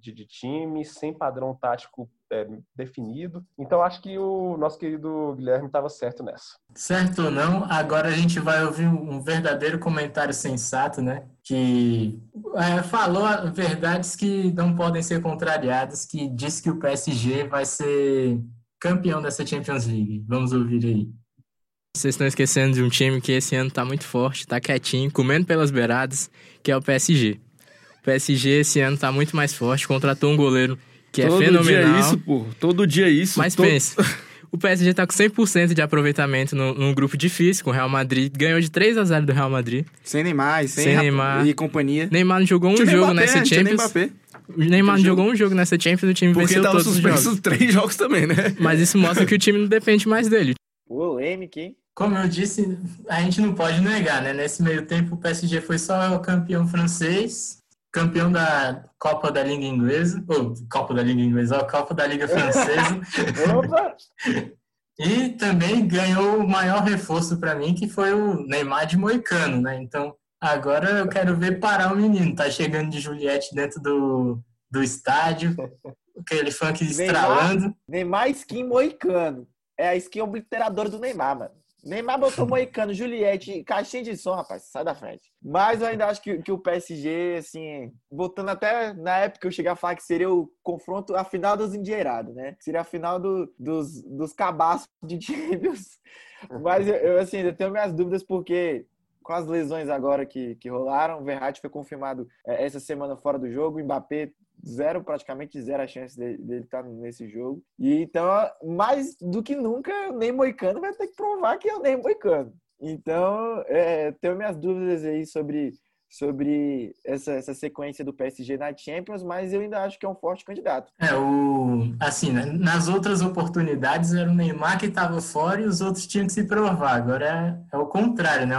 de, de time, sem padrão tático é, definido. Então, acho que o nosso querido Guilherme estava certo nessa. Certo ou não, agora a gente vai ouvir um verdadeiro comentário sensato, né? Que é, falou verdades que não podem ser contrariadas, que diz que o PSG vai ser campeão dessa Champions League. Vamos ouvir aí. Vocês estão esquecendo de um time que esse ano tá muito forte, tá quietinho, comendo pelas beiradas, que é o PSG. O PSG esse ano tá muito mais forte, contratou um goleiro que é Todo fenomenal. dia isso, pô. Todo dia isso. Mas To- pensa, O PSG tá com 100% de aproveitamento no, num grupo difícil com o Real Madrid. Ganhou de 3 a 0 do Real Madrid. Sem Neymar, sem, Sem Neymar. e companhia. Neymar não jogou um Tinha jogo Mbappé, nessa Champions. Mbappé. O Neymar não jogou um jogo nessa Champions, o time Porque venceu tava todos os suspenso jogos. três jogos também, né? Mas isso mostra que o time não depende mais dele. Polêmica, hein? Como eu disse, a gente não pode negar, né? Nesse meio tempo, o PSG foi só o campeão francês, campeão da Copa da Liga Inglesa, ou Copa da Liga Inglesa, ó, Copa da Liga Francesa, e também ganhou o maior reforço para mim, que foi o Neymar de Moicano, né? Então, agora eu quero ver parar o menino. Tá chegando de Juliette dentro do, do estádio, aquele funk estralando. Neymar skin moicano. É a skin obliteradora do Neymar, mano. Neymar botou moicano, Juliette, caixinha de som, rapaz, sai da frente. Mas eu ainda acho que, que o PSG, assim, botando até na época eu cheguei a falar que seria o confronto, a final dos endinheirados, né? Seria a final do- dos, dos cabaços de Champions. Mas eu, eu, assim, ainda tenho minhas dúvidas porque com as lesões agora que, que rolaram, o Verratti foi confirmado é, essa semana fora do jogo, o Mbappé zero, praticamente zero a chance dele, estar nesse jogo. E então, mais do que nunca, o Ney Moicano vai ter que provar que é o Ney Moicano. Então, é, tenho minhas dúvidas aí sobre, sobre essa, essa sequência do PSG na Champions, mas eu ainda acho que é um forte candidato. É, o, assim, né, nas outras oportunidades era o Neymar que estava fora e os outros tinham que se provar. Agora é, é o contrário, né?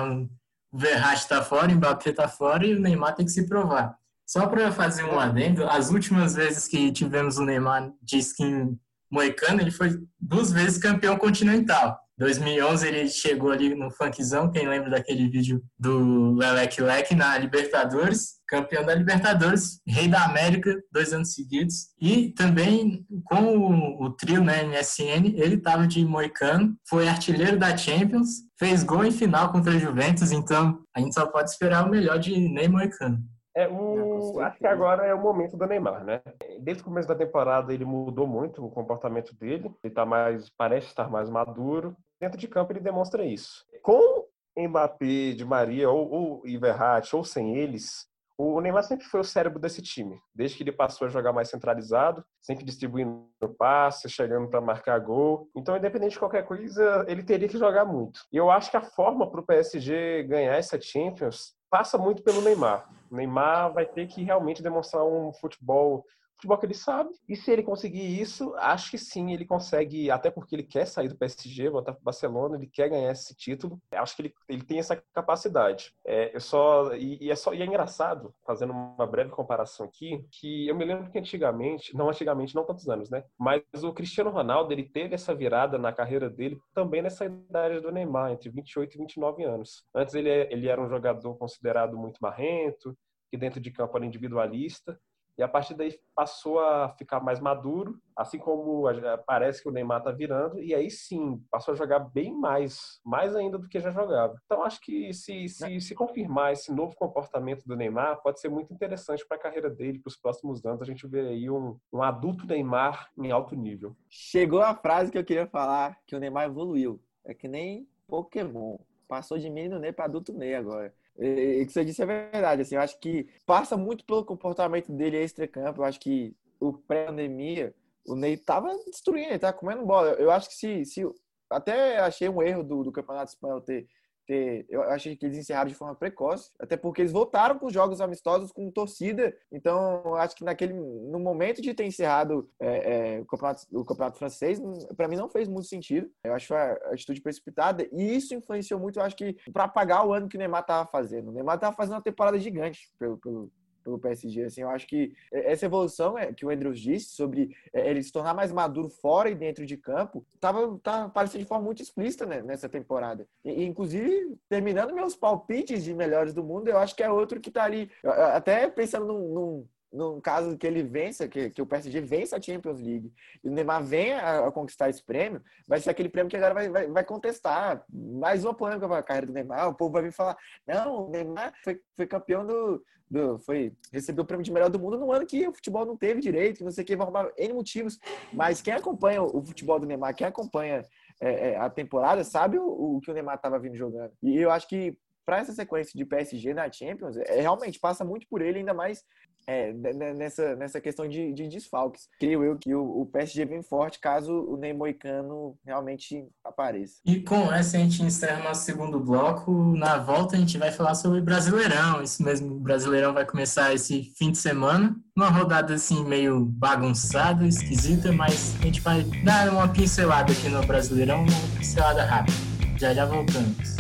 O Verratti está fora, o Mbappé está fora e o Neymar tem que se provar. Só para fazer um adendo, as últimas vezes que tivemos o Neymar de skin moicano, ele foi duas vezes campeão continental. 2011 ele chegou ali no funkzão, quem lembra daquele vídeo do Lelec Lec na Libertadores, campeão da Libertadores, rei da América, dois anos seguidos. E também com o, o trio, né, MSN, ele estava de moicano, foi artilheiro da Champions, fez gol em final contra a Juventus, então a gente só pode esperar o melhor de Ney Moicano. É, É, o... Acho que agora é o momento do Neymar, né? Desde o começo da temporada ele mudou muito o comportamento dele. Ele tá mais, parece estar mais maduro. Dentro de campo ele demonstra isso. Com Mbappé, de Maria ou, ou Verratti, ou sem eles, o Neymar sempre foi o cérebro desse time. Desde que ele passou a jogar mais centralizado, sempre distribuindo passe, chegando para marcar gol. Então, independente de qualquer coisa, ele teria que jogar muito. E eu acho que a forma para o PSG ganhar essa Champions passa muito pelo Neymar. O Neymar vai ter que realmente demonstrar um futebol, futebol que ele sabe. E se ele conseguir isso, acho que sim, ele consegue, até porque ele quer sair do PSG, voltar para o Barcelona, ele quer ganhar esse título. Acho que ele, ele tem essa capacidade. É, eu só e, e é só e é engraçado, fazendo uma breve comparação aqui, que eu me lembro que antigamente, não antigamente, não tantos anos, né? Mas o Cristiano Ronaldo, ele teve essa virada na carreira dele também nessa idade do Neymar, entre 28 e 29 anos. Antes ele, ele era um jogador considerado muito marrento, que dentro de campo era individualista, e a partir daí passou a ficar mais maduro, assim como parece que o Neymar tá virando, e aí sim, passou a jogar bem mais, mais ainda do que já jogava. Então acho que se, se, se confirmar esse novo comportamento do Neymar, pode ser muito interessante para a carreira dele, para os próximos anos, a gente vê aí um, um adulto Neymar em alto nível. Chegou a frase que eu queria falar, que o Neymar evoluiu. É que nem Pokémon. Passou de menino Ney para adulto Ney agora. E o que você disse é verdade. Assim, eu acho que passa muito pelo comportamento dele extra-campo. Eu acho que o pré-pandemia, o Ney tava destruindo, ele tava comendo bola. Eu acho que se. se até achei um erro do, do Campeonato Espanhol ter, ter. Eu achei que eles encerraram de forma precoce. Até porque eles voltaram com os jogos amistosos com torcida. Então, acho que naquele. No momento de ter encerrado é, é, o, campeonato, o campeonato francês, para mim não fez muito sentido. Eu acho a atitude precipitada. E isso influenciou muito, eu acho que, para apagar o ano que o Neymar tava fazendo. O Neymar tava fazendo uma temporada gigante pelo, pelo, pelo PSG. Assim, eu acho que essa evolução é, que o Andrews disse sobre é, ele se tornar mais maduro fora e dentro de campo, tava, tava aparecendo de forma muito explícita né, nessa temporada. E, inclusive, terminando meus palpites de melhores do mundo, eu acho que é outro que tá ali. Até pensando num, num, num caso que ele vença, que, que o PSG vença a Champions League e o Neymar venha a, a conquistar esse prêmio, vai ser aquele prêmio que a galera vai, vai, vai contestar. Mais uma polêmica para a carreira do Neymar. O povo vai vir falar: não, o Neymar foi, foi campeão do, do. Foi, recebeu o prêmio de melhor do mundo no ano que o futebol não teve direito, não sei o que, vai arrumar N motivos. Mas quem acompanha o futebol do Neymar, quem acompanha é, é, a temporada, sabe o, o que o Neymar estava vindo jogando. E eu acho que para essa sequência de PSG na Champions, é, realmente passa muito por ele, ainda mais é, nessa, nessa questão de, de desfalques. Creio eu que o, o PSG vem forte caso o Neimoicano realmente apareça. E com essa a gente encerra nosso segundo bloco. Na volta a gente vai falar sobre Brasileirão. Isso mesmo, o Brasileirão vai começar esse fim de semana. Uma rodada assim meio bagunçada, esquisita, mas a gente vai dar uma pincelada aqui no Brasileirão, uma pincelada rápida. Já já voltamos.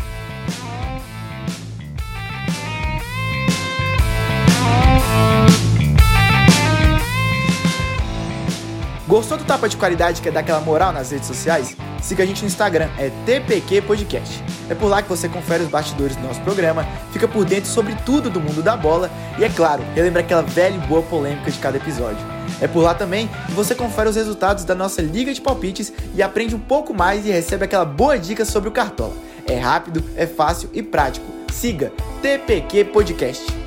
Gostou do tapa de qualidade que é dar aquela moral nas redes sociais? Siga a gente no Instagram, é TPQ Podcast. É por lá que você confere os bastidores do nosso programa, fica por dentro sobre tudo do mundo da bola e, é claro, relembra aquela velha e boa polêmica de cada episódio. É por lá também que você confere os resultados da nossa Liga de Palpites e aprende um pouco mais e recebe aquela boa dica sobre o Cartola. É rápido, é fácil e prático. Siga TPQ Podcast.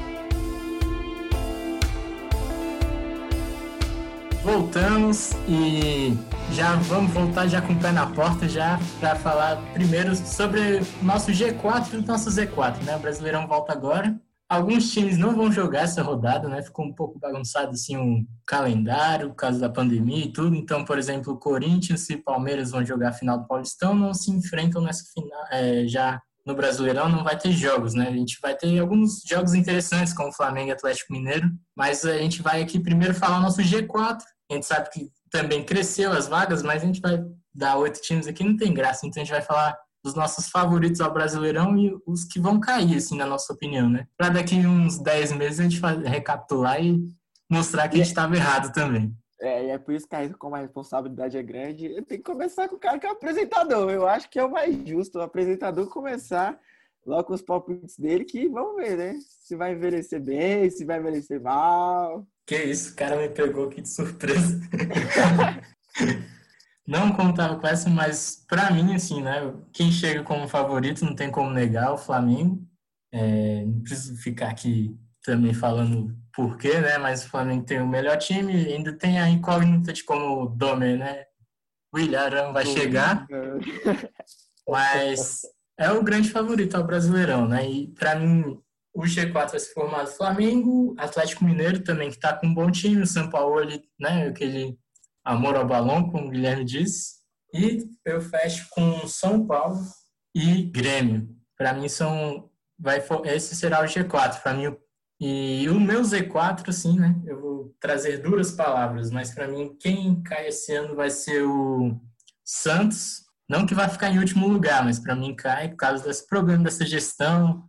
Voltamos e já vamos voltar já com o pé na porta já para falar primeiro sobre o nosso G4 e o nosso Z4, né? O Brasileirão volta agora. Alguns times não vão jogar essa rodada, né? Ficou um pouco bagunçado assim o calendário, por causa da pandemia e tudo. Então, por exemplo, Corinthians e Palmeiras vão jogar a final do Paulistão, não se enfrentam nessa final é, já no Brasileirão não vai ter jogos, né? A gente vai ter alguns jogos interessantes, como Flamengo e Atlético Mineiro, mas a gente vai aqui primeiro falar o nosso G4. A gente sabe que também cresceu as vagas, mas a gente vai dar oito times aqui, não tem graça. Então a gente vai falar dos nossos favoritos ao Brasileirão e os que vão cair, assim, na nossa opinião, né? Para daqui uns dez meses a gente recapitular e mostrar que a gente estava errado também. É, e é por isso que como a responsabilidade é grande, tem que começar com o cara que é o apresentador. Eu acho que é o mais justo o apresentador começar logo com os palpites dele, que vamos ver, né? Se vai envelhecer bem, se vai envelhecer mal. Que isso, o cara me pegou aqui de surpresa. não contava com essa, mas para mim, assim, né? Quem chega como favorito não tem como negar o Flamengo. É, não preciso ficar aqui também falando por quê, né? Mas o Flamengo tem o melhor time, ainda tem a incógnita de como o Domer, né? O Ilharão vai chegar, mas é o grande favorito ao Brasileirão, né? E para mim, o G4 vai ser formado Flamengo, Atlético Mineiro também, que está com um bom time, o São Paulo, né? Aquele amor ao balão, como o Guilherme disse. E eu fecho com São Paulo e Grêmio. Para mim, são vai esse será o G4. Para mim, e o meu Z4, assim, né? Eu vou trazer duras palavras, mas para mim, quem cai esse ano vai ser o Santos. Não que vai ficar em último lugar, mas para mim cai por causa desse problema dessa gestão,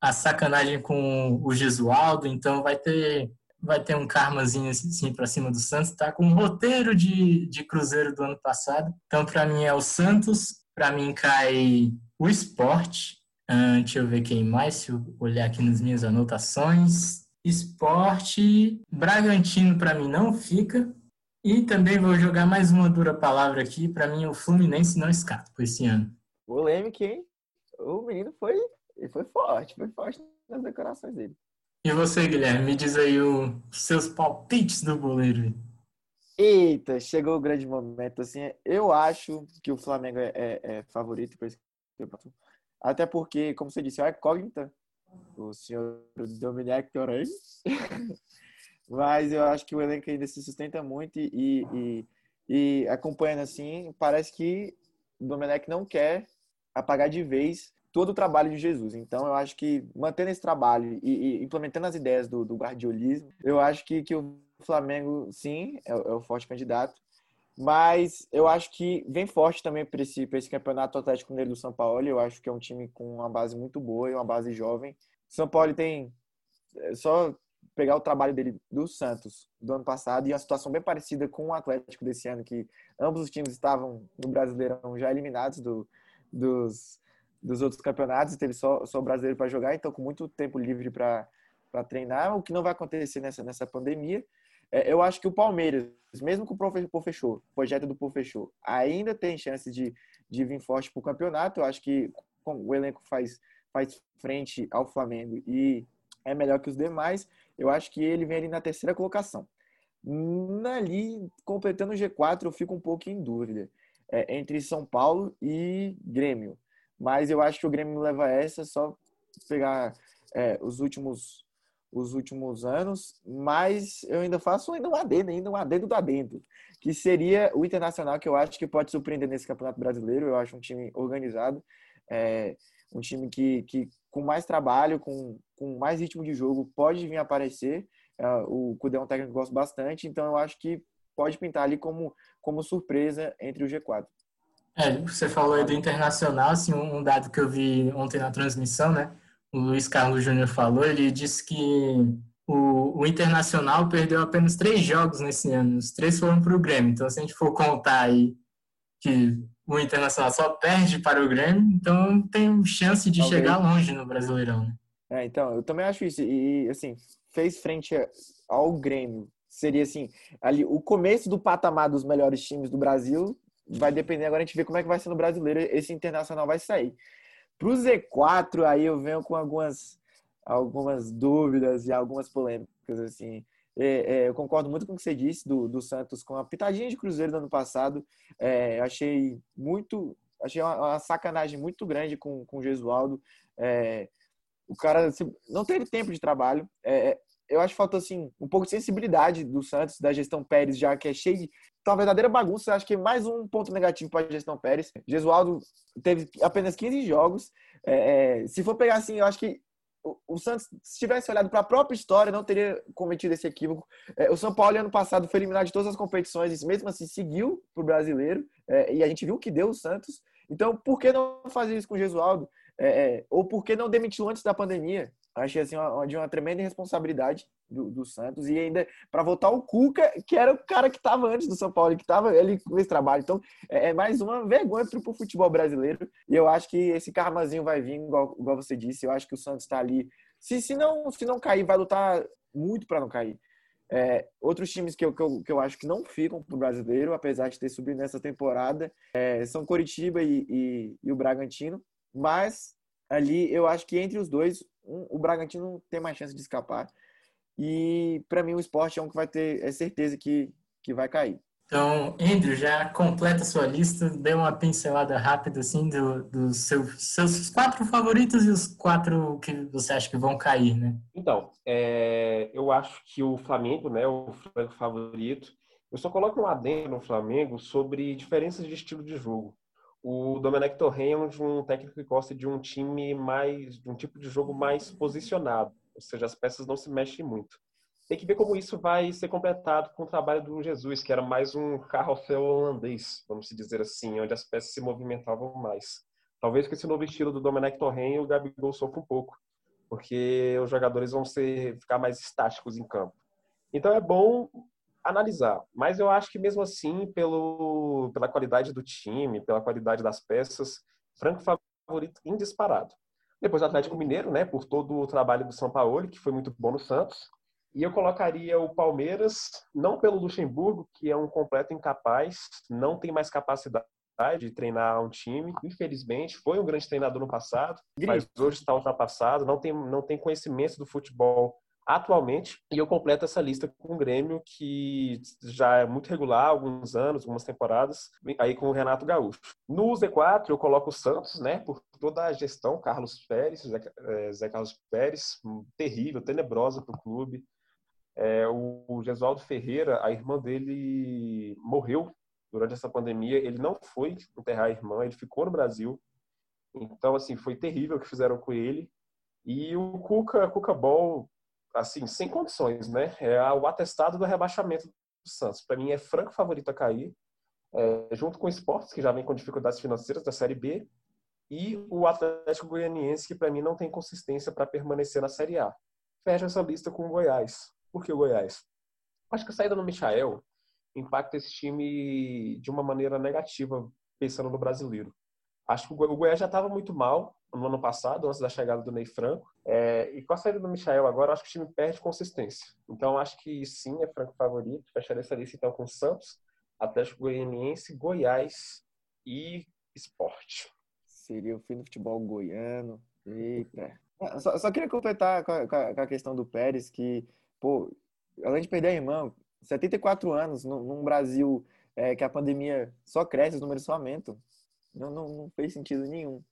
a sacanagem com o Gesualdo. Então vai ter vai ter um karmazinho assim para cima do Santos. Tá com um roteiro de, de Cruzeiro do ano passado. Então para mim é o Santos. Para mim cai o Esporte Uh, deixa eu ver quem mais, se eu olhar aqui nas minhas anotações. Esporte, Bragantino para mim não fica. E também vou jogar mais uma dura palavra aqui. Para mim, o Fluminense não escapa esse ano. Polêmica, hein? O menino foi, foi forte, foi forte nas decorações dele. E você, Guilherme, me diz aí os seus palpites do goleiro. Eita, chegou o grande momento. Assim, eu acho que o Flamengo é, é, é favorito para esse campeonato. Até porque, como você disse, é incógnita o senhor Dominic Torrey. Mas eu acho que o elenco ainda se sustenta muito e, e, e acompanhando assim, parece que o Domenech não quer apagar de vez todo o trabalho de Jesus. Então, eu acho que mantendo esse trabalho e, e implementando as ideias do, do guardiolismo, eu acho que, que o Flamengo, sim, é, é o forte candidato. Mas eu acho que vem forte também para esse, esse campeonato Atlético Mineiro do São Paulo. Eu acho que é um time com uma base muito boa e uma base jovem. São Paulo tem é só pegar o trabalho dele do Santos do ano passado e uma situação bem parecida com o Atlético desse ano, que ambos os times estavam no Brasileirão já eliminados do, dos, dos outros campeonatos, teve só, só o brasileiro para jogar, então com muito tempo livre para treinar, o que não vai acontecer nessa, nessa pandemia. É, eu acho que o Palmeiras, mesmo com o fechou, projeto do Pô fechou, ainda tem chance de, de vir forte para o campeonato. Eu acho que o elenco faz, faz frente ao Flamengo e é melhor que os demais. Eu acho que ele vem ali na terceira colocação. Ali, completando o G4, eu fico um pouco em dúvida é, entre São Paulo e Grêmio. Mas eu acho que o Grêmio leva essa só pegar é, os últimos os últimos anos, mas eu ainda faço ainda um adendo, ainda um adendo do adendo, que seria o Internacional, que eu acho que pode surpreender nesse Campeonato Brasileiro. Eu acho um time organizado, é, um time que, que com mais trabalho, com, com mais ritmo de jogo, pode vir aparecer. É, o Cudê é um técnico que eu gosto bastante, então eu acho que pode pintar ali como, como surpresa entre o G4. É, você falou aí do Internacional, assim, um dado que eu vi ontem na transmissão, né? o Luiz Carlos Júnior falou, ele disse que o, o, Internacional perdeu apenas três jogos nesse ano, os três foram para o Grêmio. Então, se a gente for contar aí que o Internacional só perde para o Grêmio, então tem chance de Talvez. chegar longe no Brasileirão. Né? É, então, eu também acho isso. E, assim, fez frente ao Grêmio. Seria, assim, ali o começo do patamar dos melhores times do Brasil. Vai depender agora a gente ver como é que vai ser no Brasileiro. Esse Internacional vai sair. Para o Z4, aí eu venho com algumas, algumas dúvidas e algumas polêmicas, assim. É, é, eu concordo muito com o que você disse do, do Santos com a pitadinha de Cruzeiro do ano passado. É, achei muito, achei uma, uma, sacanagem muito grande com, com o Gesualdo. É, o cara não teve tempo de trabalho. É, eu acho que faltou assim, um pouco de sensibilidade do Santos, da gestão Pérez, já que é cheio de. Tá uma verdadeira bagunça. Acho que mais um ponto negativo para a gestão Pérez. Gesualdo teve apenas 15 jogos. É, é, se for pegar assim, eu acho que o, Santos, se tivesse olhado para a própria história, não teria cometido esse equívoco. É, o São Paulo, ano passado, foi eliminado de todas as competições, e mesmo assim seguiu para o brasileiro. É, e a gente viu o que deu o Santos. Então, por que não fazer isso com o Gesualdo? É, é, ou por que não demitiu antes da pandemia? Achei assim uma, de uma tremenda responsabilidade do, do Santos e ainda para voltar o Cuca, que era o cara que estava antes do São Paulo, que estava ali com esse trabalho. Então é, é mais uma vergonha para o futebol brasileiro e eu acho que esse karmazinho vai vir, igual, igual você disse. Eu acho que o Santos está ali. Se, se, não, se não cair, vai lutar muito para não cair. É, outros times que eu, que, eu, que eu acho que não ficam para o brasileiro, apesar de ter subido nessa temporada, é, são Coritiba e, e, e o Bragantino. Mas ali eu acho que entre os dois, um, o Bragantino tem mais chance de escapar. E para mim o esporte é um que vai ter, é certeza que, que vai cair. Então, Andrew, já completa a sua lista, dê uma pincelada rápida assim dos do seu, seus quatro favoritos e os quatro que você acha que vão cair, né? Então, é, eu acho que o Flamengo, né, o favorito. Eu só coloco um adendo no Flamengo sobre diferenças de estilo de jogo. O Domenech Torren é um técnico que gosta de um time mais, de um tipo de jogo mais posicionado, ou seja, as peças não se mexem muito. Tem que ver como isso vai ser completado com o trabalho do Jesus, que era mais um carrossel holandês, vamos dizer assim, onde as peças se movimentavam mais. Talvez com esse novo estilo do Domenech Torren o Gabigol sofra um pouco, porque os jogadores vão ser, ficar mais estáticos em campo. Então é bom analisar. Mas eu acho que mesmo assim, pelo, pela qualidade do time, pela qualidade das peças, Franco favorito indisparado. Depois o Atlético Mineiro, né, por todo o trabalho do São Paulo, que foi muito bom no Santos. E eu colocaria o Palmeiras, não pelo Luxemburgo, que é um completo incapaz, não tem mais capacidade de treinar um time, infelizmente. Foi um grande treinador no passado, mas hoje está ultrapassado, não tem, não tem conhecimento do futebol atualmente. E eu completo essa lista com o Grêmio, que já é muito regular alguns anos, algumas temporadas, aí com o Renato Gaúcho. No Z4, eu coloco o Santos, né, por toda a gestão, Carlos Pérez, Zé, Zé Carlos Pérez, terrível, tenebrosa para o clube. É, o, o Gesualdo Ferreira, a irmã dele morreu durante essa pandemia. Ele não foi enterrar a irmã, ele ficou no Brasil. Então, assim, foi terrível o que fizeram com ele. E o Cuca, Cuca Ball, assim, sem condições, né? É o atestado do rebaixamento do Santos. Para mim é franco favorito a cair, é, junto com o Esportes, que já vem com dificuldades financeiras da Série B, e o Atlético Goianiense, que para mim não tem consistência para permanecer na Série A. Fecha essa lista com o Goiás. Por que o Goiás? Acho que a saída do Michael impacta esse time de uma maneira negativa, pensando no brasileiro. Acho que o Goiás já estava muito mal, no ano passado, antes da chegada do Ney Franco. É, e com a saída do Michael agora, acho que o time perde consistência. Então, acho que sim, é Franco favorito. Fecharia essa lista então com Santos, Atlético Goianiense, Goiás e Esporte. Seria o fim do futebol goiano. Eita. Ah, só, só queria completar com a, com a, questão do Pérez, que, pô, além de perder a irmã, 74 anos, num Brasil é, que a pandemia só cresce, os números só aumentam. Não, não, não fez sentido nenhum.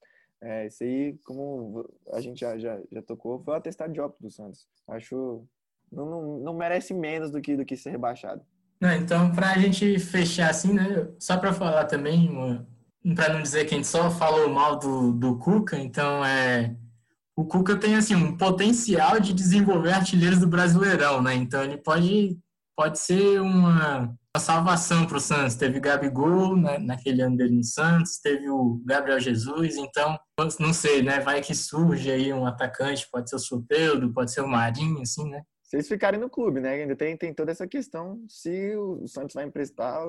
É, isso aí, como a gente já, já, já tocou, foi o atestado de óbito do Santos. Acho não, não, não merece menos do que, do que ser rebaixado. Não, então, para a gente fechar assim, né? Só para falar também, para não dizer que a gente só falou mal do, do Cuca, então é. O Cuca tem assim um potencial de desenvolver artilheiros do Brasileirão, né? Então ele pode, pode ser uma, uma salvação para o Santos. Teve Gabigol né, naquele ano dele no Santos, teve o Gabriel Jesus, então não sei, né? Vai que surge aí um atacante, pode ser o Soteudo, pode ser o Marinho, assim, né? se eles ficarem no clube, né? Ainda tem, tem toda essa questão se o Santos vai emprestar,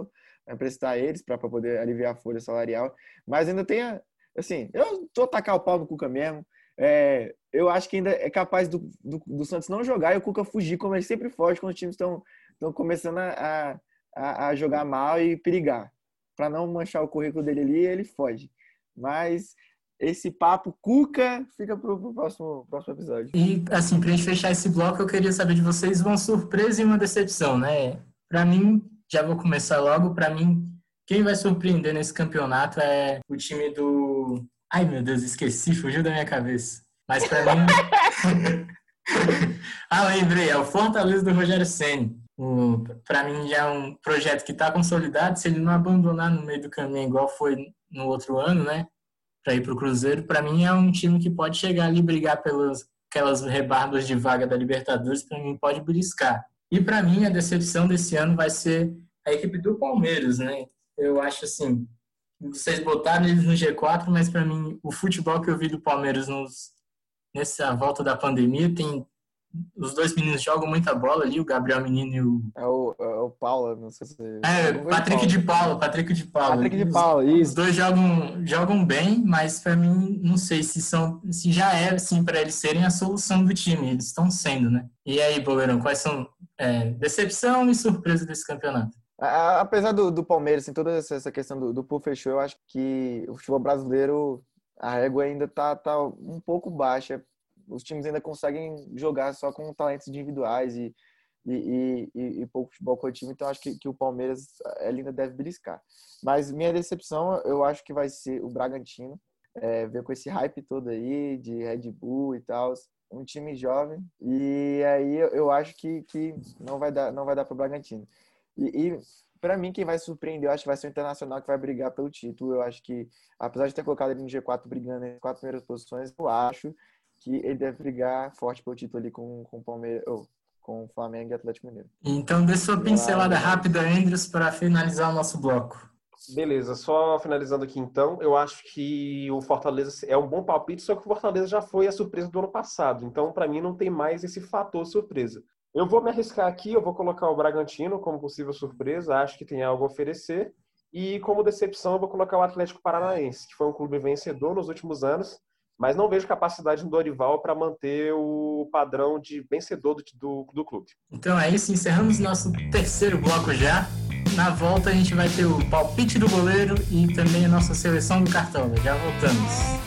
vai emprestar eles para poder aliviar a folha salarial. Mas ainda tem, a, assim, eu tô atacar o pau no Cuca mesmo. É, eu acho que ainda é capaz do, do, do, Santos não jogar e o Cuca fugir, como ele sempre foge quando os times estão começando a, a, a jogar mal e perigar. Para não manchar o currículo dele ali, ele foge. Mas esse papo Cuca fica pro, pro próximo, próximo episódio. E, assim, pra gente fechar esse bloco, eu queria saber de vocês uma surpresa e uma decepção, né? Pra mim, já vou começar logo, pra mim, quem vai surpreender nesse campeonato é o time do... Ai, meu Deus, esqueci, fugiu da minha cabeça. Mas pra mim... ah, lembrei, é o Fortaleza do Rogério Senni. Para mim já é um projeto que está consolidado, se ele não abandonar no meio do caminho igual foi no outro ano, né? para ir para o Cruzeiro, para mim é um time que pode chegar ali brigar pelas aquelas rebarbas de vaga da Libertadores, para mim pode beliscar. E para mim a decepção desse ano vai ser a equipe do Palmeiras, né? Eu acho assim, vocês botaram eles no G4, mas para mim o futebol que eu vi do Palmeiras nos, nessa volta da pandemia tem os dois meninos jogam muita bola ali, o Gabriel Menino e o. É o, é o Paulo, não sei se. É, Patrick de Paulo, Patrick de Paulo. Patrick de Paulo, isso. Os dois jogam, jogam bem, mas para mim, não sei se são se já é assim para eles serem a solução do time. Eles estão sendo, né? E aí, Boleirão, quais são é, decepção e surpresa desse campeonato? Apesar do, do Palmeiras, assim, toda essa questão do, do Pô fechou, eu acho que o futebol brasileiro, a régua ainda tá, tá um pouco baixa os times ainda conseguem jogar só com talentos individuais e, e, e, e pouco futebol coletivo, então acho que, que o Palmeiras ainda deve beliscar. Mas minha decepção, eu acho que vai ser o Bragantino, é, ver com esse hype todo aí de Red Bull e tal, um time jovem, e aí eu acho que, que não vai dar, não vai dar para o Bragantino. E, e para mim, quem vai surpreender, eu acho que vai ser o Internacional que vai brigar pelo título. Eu acho que, apesar de ter colocado ele no G4 brigando nas quatro primeiras posições, eu acho que ele deve brigar forte pelo título ali com, com o Palmeiras, oh, com o Flamengo e Atlético Mineiro. Então, dê sua pincelada rápida, Andrews, para finalizar o nosso bloco. Beleza, só finalizando aqui então, eu acho que o Fortaleza é um bom palpite, só que o Fortaleza já foi a surpresa do ano passado, então para mim não tem mais esse fator surpresa. Eu vou me arriscar aqui, eu vou colocar o Bragantino como possível surpresa, acho que tem algo a oferecer, e como decepção eu vou colocar o Atlético Paranaense, que foi um clube vencedor nos últimos anos, mas não vejo capacidade no Dorival para manter o padrão de vencedor do, do, do, clube. Então é isso, encerramos nosso terceiro bloco já. Na volta a gente vai ter o palpite do goleiro e também a nossa seleção do cartão. Já voltamos.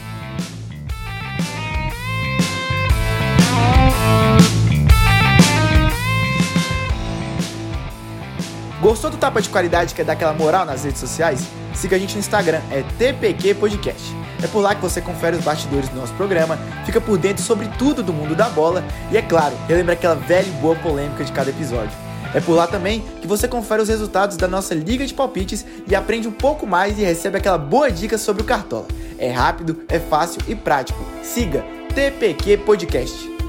Gostou do tapa de qualidade que é dar aquela moral nas redes sociais? Siga a gente no Instagram, é TPQ Podcast. É por lá que você confere os bastidores do nosso programa, fica por dentro sobre tudo do mundo da bola e, é claro, relembra aquela velha e boa polêmica de cada episódio. É por lá também que você confere os resultados da nossa Liga de Palpites e aprende um pouco mais e recebe aquela boa dica sobre o Cartola. É rápido, é fácil e prático. Siga TPQ Podcast.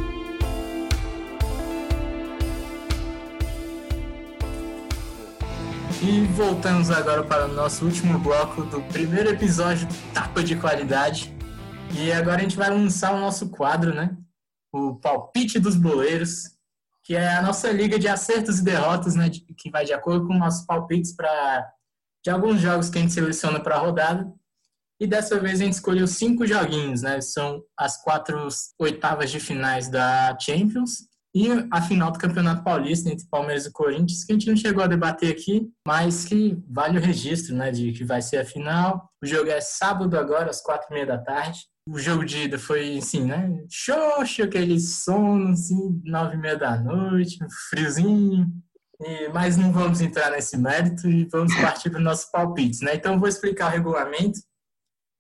E voltamos agora para o nosso último bloco do primeiro episódio Tapa de Qualidade. E agora a gente vai lançar o nosso quadro, né? O Palpite dos Boleiros, que é a nossa liga de acertos e derrotas, né? Que vai de acordo com nossos palpites para de alguns jogos que a gente seleciona para a rodada. E dessa vez a gente escolheu cinco joguinhos, né? São as quatro oitavas de finais da Champions e a final do Campeonato Paulista entre Palmeiras e Corinthians, que a gente não chegou a debater aqui, mas que vale o registro, né, de que vai ser a final. O jogo é sábado agora, às quatro e meia da tarde. O jogo de ida foi, assim, né, xoxo, aquele sono, assim, nove e meia da noite, friozinho. E, mas não vamos entrar nesse mérito e vamos partir para os nossos palpites, né? Então, vou explicar o regulamento.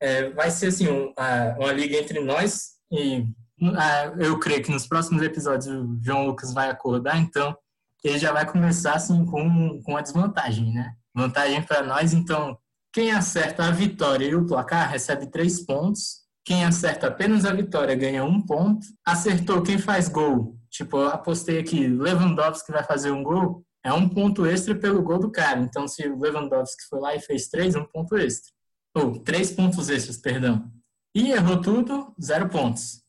é, vai ser assim um, a- uma liga entre nós e eu creio que nos próximos episódios o João Lucas vai acordar, então ele já vai começar assim com, com a desvantagem, né? Vantagem para nós, então quem acerta a vitória e o placar recebe três pontos. Quem acerta apenas a vitória ganha um ponto. Acertou quem faz gol. Tipo, eu apostei aqui, Lewandowski vai fazer um gol, é um ponto extra pelo gol do cara. Então, se o Lewandowski foi lá e fez três, um ponto extra. Ou, três pontos extras, perdão. E errou tudo, zero pontos.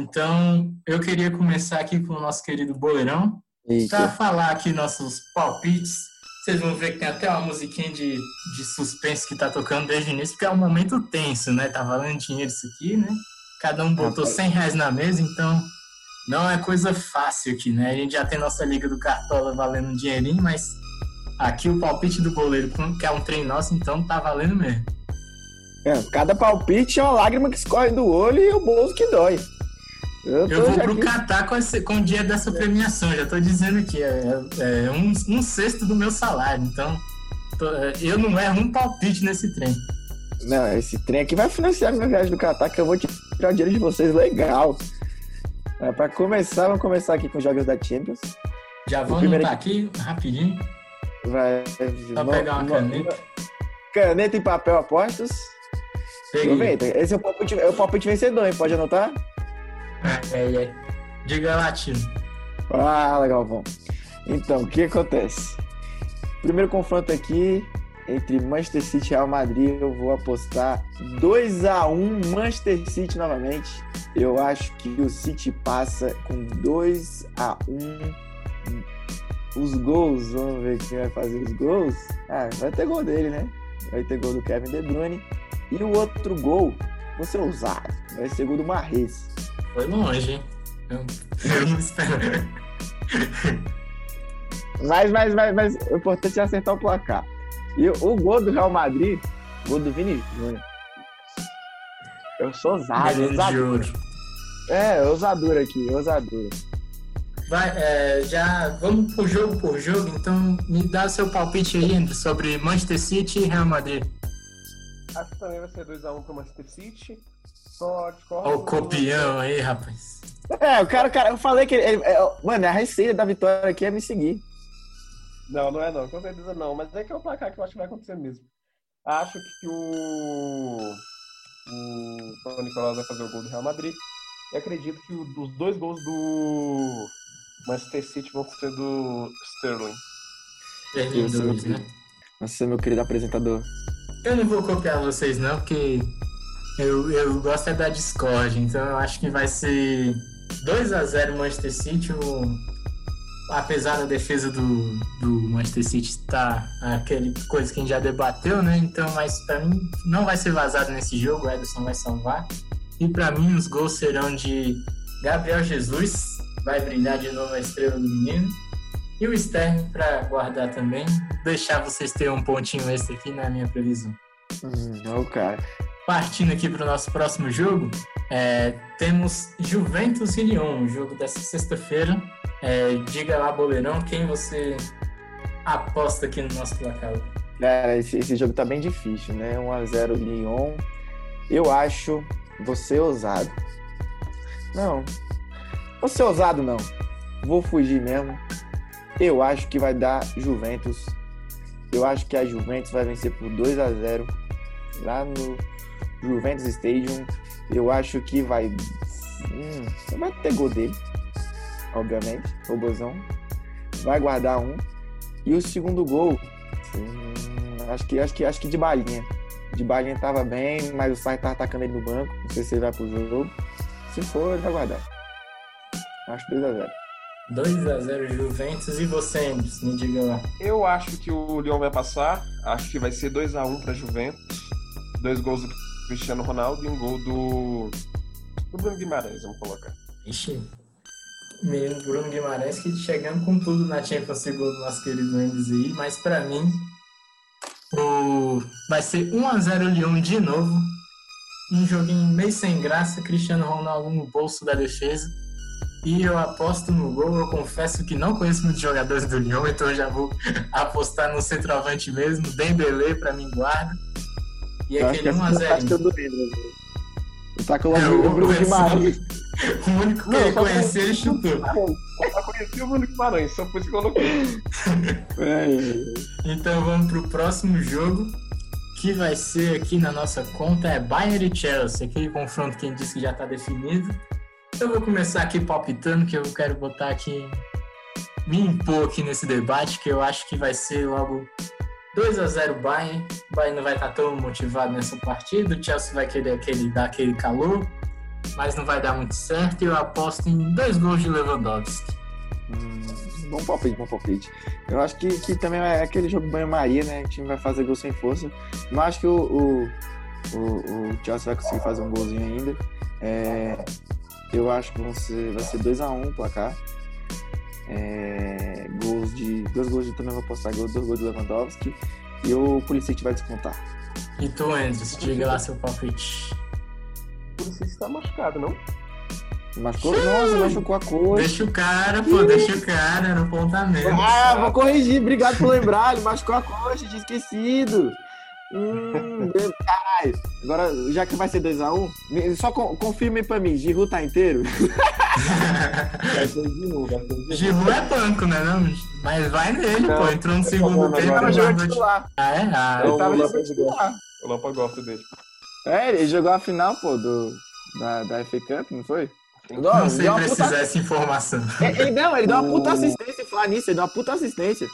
Então, eu queria começar aqui com o nosso querido Boleirão, para falar aqui nossos palpites. Vocês vão ver que tem até uma musiquinha de, de suspense que tá tocando desde o início, porque é um momento tenso, né? Tá valendo dinheiro isso aqui, né? Cada um botou 100 reais na mesa, então não é coisa fácil aqui, né? A gente já tem nossa Liga do Cartola valendo um dinheirinho, mas aqui o palpite do goleiro, que é um trem nosso, então tá valendo mesmo. É, cada palpite é uma lágrima que escorre do olho e o bolso que dói. Eu, Eu vou pro aqui- Catar com, esse- com o dia dessa premiação, já tô dizendo aqui, é, é um, um sexto do meu salário, então tô- é, eu não erro um palpite nesse trem. Não, esse trem aqui vai financiar minha viagem do Catar, que eu vou tirar o dinheiro de vocês legal. É, pra começar, vamos começar aqui com os jogos da Champions. Já vou primeiro anotar aqui, rapidinho, Vai. só no- pegar uma no- caneta. Caneta e papel apostos. Aproveita. Esse é o palpite, é o palpite vencedor, hein? Pode anotar? É, é, é. Diga latino. Ah, legal, bom. Então, o que acontece? Primeiro confronto aqui entre Manchester City e Real Madrid, eu vou apostar 2 a 1 Manchester City novamente. Eu acho que o City passa com 2 a 1 Os gols, vamos ver quem vai fazer os gols. Ah, vai ter gol dele, né? Vai ter gol do Kevin De Bruyne. E o outro gol, vou ser ousado, vai ser gol do Marrez. Foi longe, hein? Eu, eu não espero. Mas, mas, mas, mas o importante é acertar o placar. E o, gol do Real Madrid, gol do Vini Júnior. Eu sou ousado, ousadura. É, ousadura aqui, ousadura. Vai, é, já vamos por jogo por jogo, então me dá seu palpite aí, André, sobre Manchester City e Real Madrid. Acho que também vai ser 2x1 pro Manchester City. Só discordo. Ó o copião aí, rapaz. É, o cara, o cara, eu falei que ele, ele- é, mano, a receita da vitória aqui é me seguir. Não, não é não, com certeza não. Mas é que é o placar que eu acho que vai acontecer mesmo. Acho que o. O Paulo Nicolás vai fazer o gol do Real Madrid. E acredito que o- os dois gols do Manchester City vão ser do Sterling. Dois, meu né? Nossa, meu querido apresentador. Eu não vou copiar vocês não, porque eu, eu gosto é da Discord, então eu acho que vai ser 2 a 0 Manchester City. O, apesar da defesa do, do Manchester City estar aquele coisa que a gente já debateu, né? Então, mas pra mim não vai ser vazado nesse jogo, o Ederson vai salvar. E pra mim os gols serão de Gabriel Jesus, vai brilhar de novo a estrela do menino. E o Sterling para guardar também, deixar vocês terem um pontinho extra aqui na minha previsão. Hum, não, cara. Partindo aqui para o nosso próximo jogo, é, temos Juventus e Lyon, o jogo dessa sexta-feira. É, diga lá, Boleirão, quem você aposta aqui no nosso placar? Cara, esse, esse jogo tá bem difícil, né? 1x0 Lyon. Eu acho você ousado. Não. Ser ousado, não. Vou fugir mesmo. Eu acho que vai dar Juventus. Eu acho que a Juventus vai vencer por 2 a 0 lá no Juventus Stadium. Eu acho que vai. Hum, vai ter gol dele. Obviamente. Robozão. Vai guardar um. E o segundo gol. hum, acho que acho que acho que de balinha. De balinha tava bem, mas o Sai tá atacando ele no banco. Não sei se ele vai pro jogo. Se for, ele vai guardar. Acho 2x0. 2x0 Juventus e você, Andres, me diga lá. Eu acho que o Lyon vai passar. Acho que vai ser 2x1 pra Juventus. Dois gols do Cristiano Ronaldo e um gol do. do Bruno Guimarães, vamos colocar. Ixi, menino Bruno Guimarães que chegando com tudo na Champions, segundo nosso querido Mendes aí, mas pra mim o... vai ser 1x0 Lyon de novo. Um joguinho meio sem graça, Cristiano Ronaldo no bolso da defesa. E eu aposto no gol, eu confesso que não conheço muitos jogadores do Lyon, então eu já vou apostar no centroavante mesmo, Dembele pra mim guarda. E Eu aquele é a 1x0. tática do Enders. Ele tá É, o Bruno o- Guimarães. O único que Não, ele só conhecia, ele chutou. Eu só conheci o Bruno Guimarães, só por isso que eu coloquei. É, Então vamos pro próximo jogo, que vai ser aqui na nossa conta, é Bayern e Chelsea, aquele confronto que a gente disse que já tá definido. Eu vou começar aqui palpitando, que eu quero botar aqui, me impor aqui nesse debate, que eu acho que vai ser logo 2 a 0 Bayern. O Bayern não vai estar tão motivado nessa partida, o Chelsea vai querer aquele, dar aquele calor, mas não vai dar muito certo, e eu aposto em dois gols de Lewandowski. Hum, bom palpite, bom palpite. Eu acho que, que também é aquele jogo banho-maria, né? O time vai fazer gol sem força. Mas acho que o, o, o, o Chelsea vai conseguir fazer um golzinho ainda. É, eu acho que vão ser, vai ser 2x1 o placar. É, gols de. Dois gols de também vou apostar gols, dois gols de Lewandowski. E o Pulisic vai descontar. E tu, Andres, diga lá seu palpite. Isso que tá machucado, não? Machucou? Nossa, machucou a coxa. Deixa o cara, pô, deixa o cara no pontamento. Ah, vou corrigir. Obrigado por lembrar. Ele machucou a coxa, tinha esquecido. Hum, Deus, caralho. Agora, já que vai ser 2x1, só con confirme pra mim, Giroud tá inteiro? Giroud é banco, né? Não? Mas vai nele, Não, pô. Entrou no segundo tempo. Ele tava jogando titular. Ah, é? Ah, Não, Ele tava jogando titular. O Lampa gosta dele. É, ele jogou a final, pô, do, da, da FA Cup, não foi? não sei deu uma precisar puta... essa informação. É, Ele não, ele deu uma puta assistência, falar nisso, ele deu uma puta assistência.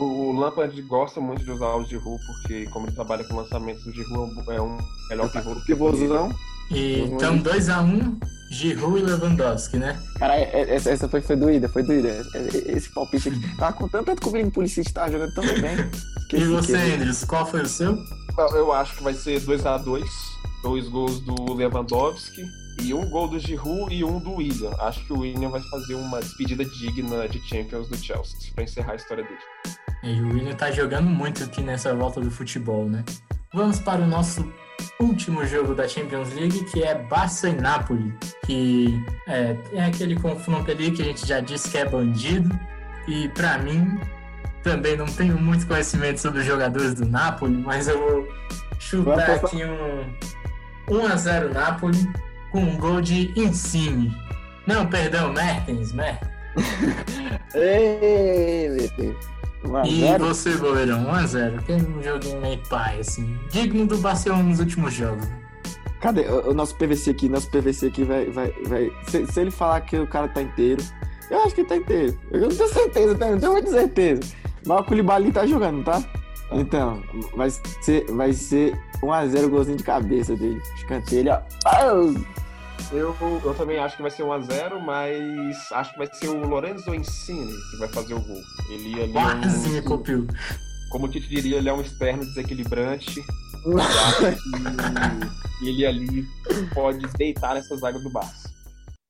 O Lampard gosta muito de usar o Giroud, porque como ele trabalha com lançamentos, o Giroud é um melhor pivô do que o Pivôzão. E, então, 2x1, Giroud e Lewandowski, né? Cara, é- é- essa, essa foi, foi doída, foi doída. É- é- Esse palpite aqui. Tava contando tanto que o Vini Pulisic tava jogando tão bem. E você, Andres, qual foi o seu? Eu acho que vai ser 2x2, dois gols do Lewandowski e um gol do Giroud e um do William. Acho que o William vai fazer uma despedida digna de Champions do Chelsea, pra encerrar a história dele. E o William tá jogando muito aqui nessa volta do futebol, né? Vamos para o nosso último jogo da Champions League, que é Barça e Napoli, que é, é aquele confronto ali que a gente já disse que é bandido. E pra mim, também não tenho muito conhecimento sobre os jogadores do Napoli, mas eu vou chutar aqui um 1x0 Napoli com um gol de Insigne. Não, perdão, Mertens, Mertens. Ei, E você, goleirão, 1x0. Tem um joguinho meio pai, assim. Digno do Barcelona nos últimos jogos. Cadê o, o nosso PVC aqui? Nosso PVC aqui vai. vai, vai... Se, se ele falar que o cara tá inteiro, eu acho que ele tá inteiro. Eu não tenho certeza, tá? não tenho muita certeza. Mas o Koulibaly tá jogando, tá? Então, vai ser, vai ser 1x0 golzinho de cabeça dele. Escanteio, ele, ó. Eu, eu também acho que vai ser 1x0, mas acho que vai ser o Lorenzo Insigne que vai fazer o gol. Ele ali é Quase me um, copiou. como o Tite diria, ele é um externo desequilibrante. e ele ali pode deitar nessa zaga do Barça.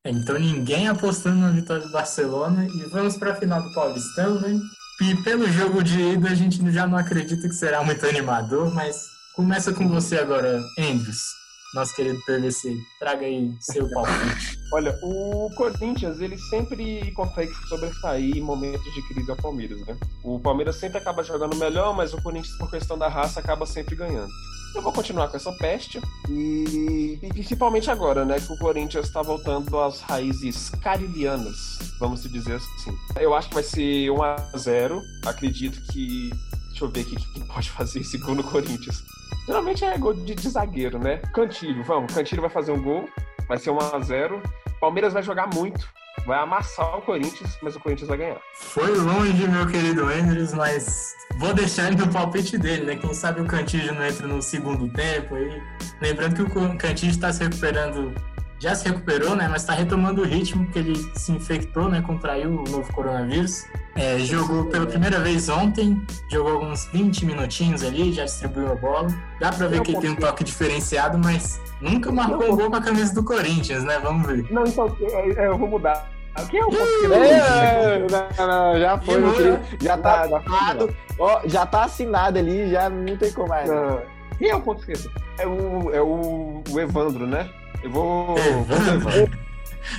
Então ninguém apostando na vitória do Barcelona. E vamos pra final do Paulistão, né? E pelo jogo de ida a gente já não acredita que será muito animador, mas começa com você agora, Andrews. Nosso querido PVC. Traga aí seu palpite. Olha, o Corinthians, ele sempre consegue se sobressair em momentos de crise ao Palmeiras, né? O Palmeiras sempre acaba jogando melhor, mas o Corinthians, por questão da raça, acaba sempre ganhando. Eu vou continuar com essa peste e, e principalmente agora, né, que o Corinthians está voltando às raízes carilianas, vamos dizer assim. Eu acho que vai ser 1 a 0. Acredito que deixa eu ver aqui quem pode fazer esse gol no Corinthians. Geralmente é gol de, de zagueiro, né? Cantilho, vamos. Cantilho vai fazer um gol, vai ser 1 a 0. Palmeiras vai jogar muito, vai amassar o Corinthians, mas o Corinthians vai ganhar. Foi longe, meu querido Andrews, mas vou deixar ele no palpite dele, né? Quem sabe o Cantígio não entra no segundo tempo aí. Lembrando que o Cantígio está se recuperando, já se recuperou, né? Mas está retomando o ritmo que ele se infectou, né? Contraiu o novo coronavírus. É, jogou pela primeira vez ontem, jogou alguns 20 minutinhos ali, já distribuiu a bola. Dá pra ver que ele tem um toque diferenciado, mas nunca marcou um gol com a camisa do Corinthians, né? Vamos ver. Não, então é, é, eu vou mudar. Quem é o É, não, não, já foi, meu Demorou. querido. Já tá assinado. Ó, já tá assinado ali, já não tem como mais. Não. Quem é o ponto esquerdo? É o, é o, o Evandro, né? Eu vou. com o Evandro.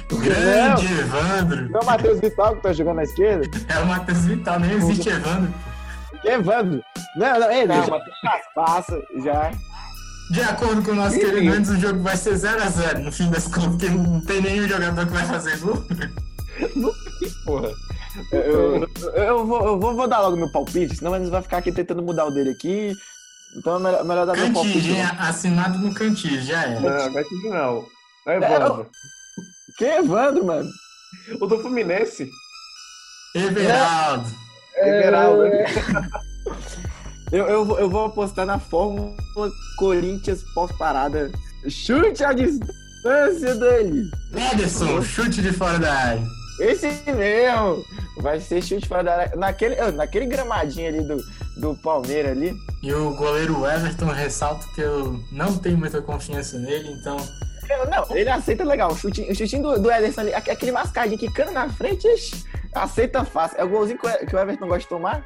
Grande Evandro. Não é o Matheus Vital que tá jogando na esquerda? É o Matheus Vital, nem existe Evandro. Que Evandro? Não, não, ele Não, já Matheus- passa, já. De acordo com o nosso querido Mendes, o jogo vai ser 0x0 no fim das contas, porque não tem nenhum jogador que vai fazer gol. Porra. Eu, eu, eu vou, eu vou, vou dar logo meu palpite, senão eles vai ficar aqui tentando mudar o dele aqui. Então é melhor, melhor dar meu palpite. Assinado no Cantige, já era. Não, tudo não. É Evandro. Quem é Evandro, mano? O do Fluminense. Everaldo. Everaldo. Eu, eu, vou- eu vou apostar na Fórmula Corinthians pós-parada. Chute à distância dele. Ederson, chute de fora da área. Esse mesmo. Vai ser chute fora da área. Naquele, naquele gramadinho ali do, do Palmeiras ali. E o goleiro Everton, ressalto que eu não tenho muita confiança nele, então Eu- Não, ele aceita legal. O chutinho, o chutinho do, do Ederson ali, aque- aquele mascadinho que cana na frente, aceita fácil. É o golzinho que o, que o Everton gosta de tomar.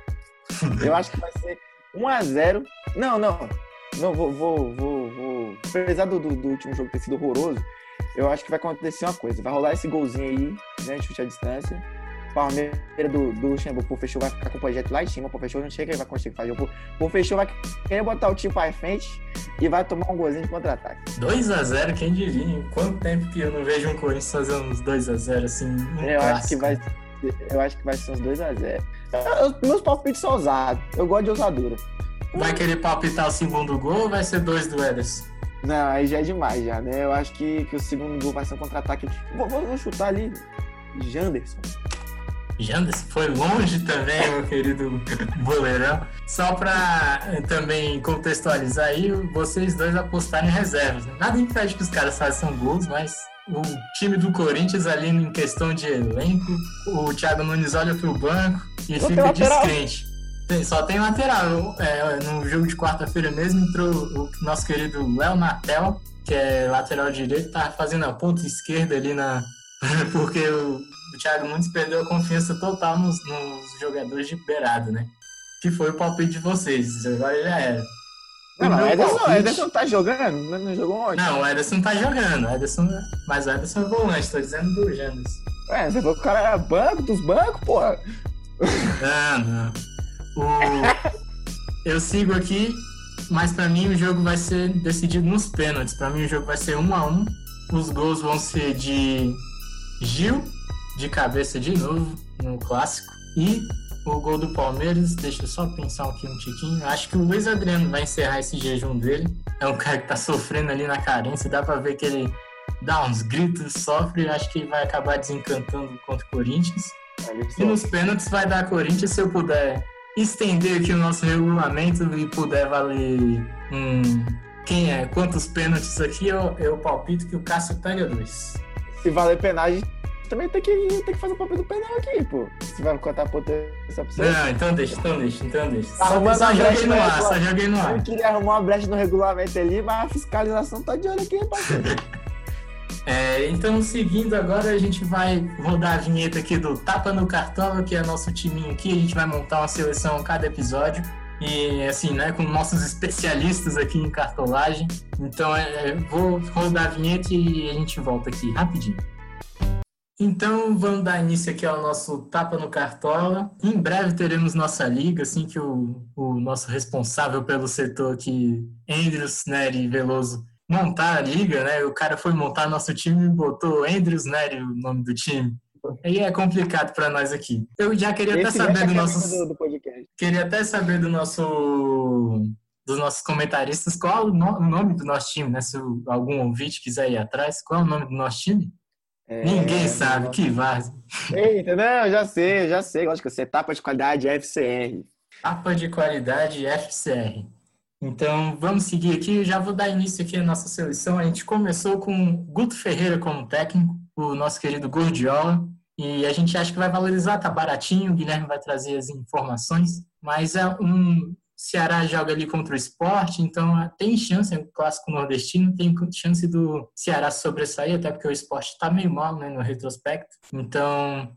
Eu acho que vai ser 1x0. Não, não. Não, vou, vou, vou, vou. Apesar do, do, do último jogo ter sido horroroso, eu acho que vai acontecer uma coisa. Vai rolar esse golzinho aí, né? Chute à distância. Palmeiras do, do Luxemburgo, o Fechou vai ficar com o projeto lá em cima. O Fechou não chega e vai conseguir fazer o Fechou vai querer botar o time pra frente e vai tomar um golzinho de contra-ataque. 2x0, quem diria? Quanto tempo que eu não vejo um Corinthians fazer uns 2x0 assim? Um Eu acho que vai eu acho que vai ser uns 2x0. Meus palpites são ousados. Eu gosto de ousadura. Vai querer palpitar o segundo gol ou vai ser dois do Ederson? Não, aí já é demais, já, né? Eu acho que, que o segundo gol vai ser um contra-ataque. Vou, vou- vou chutar ali. Janderson. Janderson foi longe também, meu querido boleirão. Só pra eh, também contextualizar aí, vocês dois apostarem em reservas. né? Nada impede que os caras façam gols, mas o time do Corinthians ali em questão de elenco, o Thiago Nunes olha pro banco e fica descrente. Tem- só tem lateral. É, no jogo de quarta-feira mesmo entrou o nosso querido Léo Natel, que é lateral direito, tá fazendo a ponta esquerda ali na. Porque o, o Thiago Nunes perdeu a confiança total nos, nos jogadores de beirado, né? Que foi o palpite de vocês. Agora já era. Não, O não, meu Ederson, palpite- Ederson tá jogando? Não, não jogou ontem? Não, o Ederson tá jogando. O Ederson, mas o Ederson é volante, tô dizendo do Janderson. É, você falou que o cara era banco dos bancos, porra. Não, não. O- Eu sigo aqui, mas pra mim o jogo vai ser decidido nos pênaltis. Pra mim o jogo vai ser um a um. Os gols vão ser de Gil, de cabeça de novo, no clássico. E o gol do Palmeiras, deixa eu só pensar aqui um tiquinho. Acho que o Luiz Adriano vai encerrar esse jejum dele. É um cara que tá sofrendo ali na carência, dá pra ver que ele dá uns gritos, sofre. Acho que ele vai acabar desencantando contra o Corinthians. E nos pênaltis vai dar Corinthians se eu puder estender aqui o nosso regulamento e puder valer um. Quem é? Quantos pênaltis aqui? Eu, eu palpito que o Cássio pega dois. Se valer penagem, também tem que, tem que fazer o papel do penal aqui, pô. Se vai contar potência pra você. Não, então deixa, então deixa, então deixa. Só, Arrumando só brecha joguei no ar, só joguei no ar. Eu queria arrumar uma brecha no regulamento ali, mas a fiscalização tá de olho aqui, parceiro. É, então, seguindo agora, a gente vai rodar a vinheta aqui do Tapa no Cartola, que é nosso timinho aqui. A gente vai montar uma seleção a cada episódio. E assim, né, com nossos especialistas aqui em cartolagem. Então, é, é, vou rodar a vinheta e a gente volta aqui rapidinho. Então, vamos dar início aqui ao nosso Tapa no Cartola. Em breve teremos nossa liga, assim que o, o nosso responsável pelo setor aqui, Andrews Neri Veloso, montar a liga, né? O cara foi montar nosso time e botou Andrews Neri, o nome do time. Aí é complicado para nós aqui. Eu já queria até Esse saber mexe do nosso do, queria até saber do nosso dos nossos comentaristas qual o no- o nome do nosso time, né? Se algum ouvinte quiser ir atrás, qual é o nome do nosso time? É, Ninguém sabe, que vaza. Eita, não, já sei, já sei. Lógico que você etapa de qualidade FCR. Mapa de qualidade FCR. Então, vamos seguir aqui. Eu já vou dar início aqui à nossa seleção. A gente começou com Guto Ferreira como técnico, o nosso querido Gordiola. E a gente acha que vai valorizar, tá baratinho. O Guilherme vai trazer as informações. Mas é um. Ceará joga ali contra o esporte, então é, tem chance, é um clássico nordestino, tem chance do Ceará sobressair, até porque o esporte está meio mal né, no retrospecto. Então,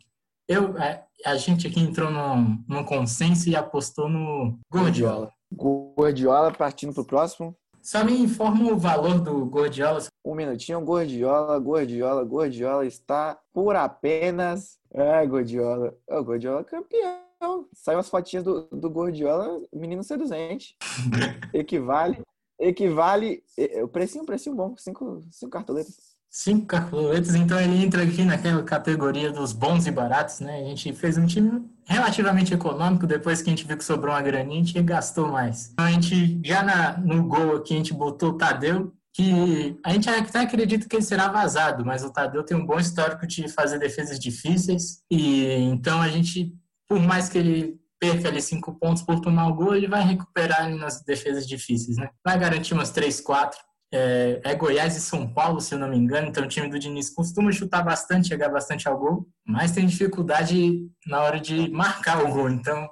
eu, é, a gente aqui entrou num, num consenso e apostou no Gordiola. Gordiola partindo pro próximo. Só me informa o valor do Gordiola. Um minutinho, Gordiola, Gordiola, Gordiola está por apenas. É, Gordiola. O Gordiola é campeão. Saiu as fotinhas do, do Gordiola, menino seduzente. Equivale equivale. O precinho, precinho bom, cinco, cinco cartoletas. Cinco cartoletas, então ele entra aqui naquela categoria dos bons e baratos, né? A gente fez um time relativamente econômico, depois que a gente viu que sobrou uma graninha, a gente gastou mais. Então a gente, já na, no gol aqui, a gente botou o Tadeu, que a gente até acredita que ele será vazado, mas o Tadeu tem um bom histórico de fazer defesas difíceis, e então a gente, por mais que ele perca ali cinco pontos por tomar o gol, ele vai recuperar ali nas defesas difíceis, né? Vai garantir umas três, quatro. É, é Goiás e São Paulo, se eu não me engano, então o time do Diniz costuma chutar bastante, chegar bastante ao gol, mas tem dificuldade na hora de marcar o gol, então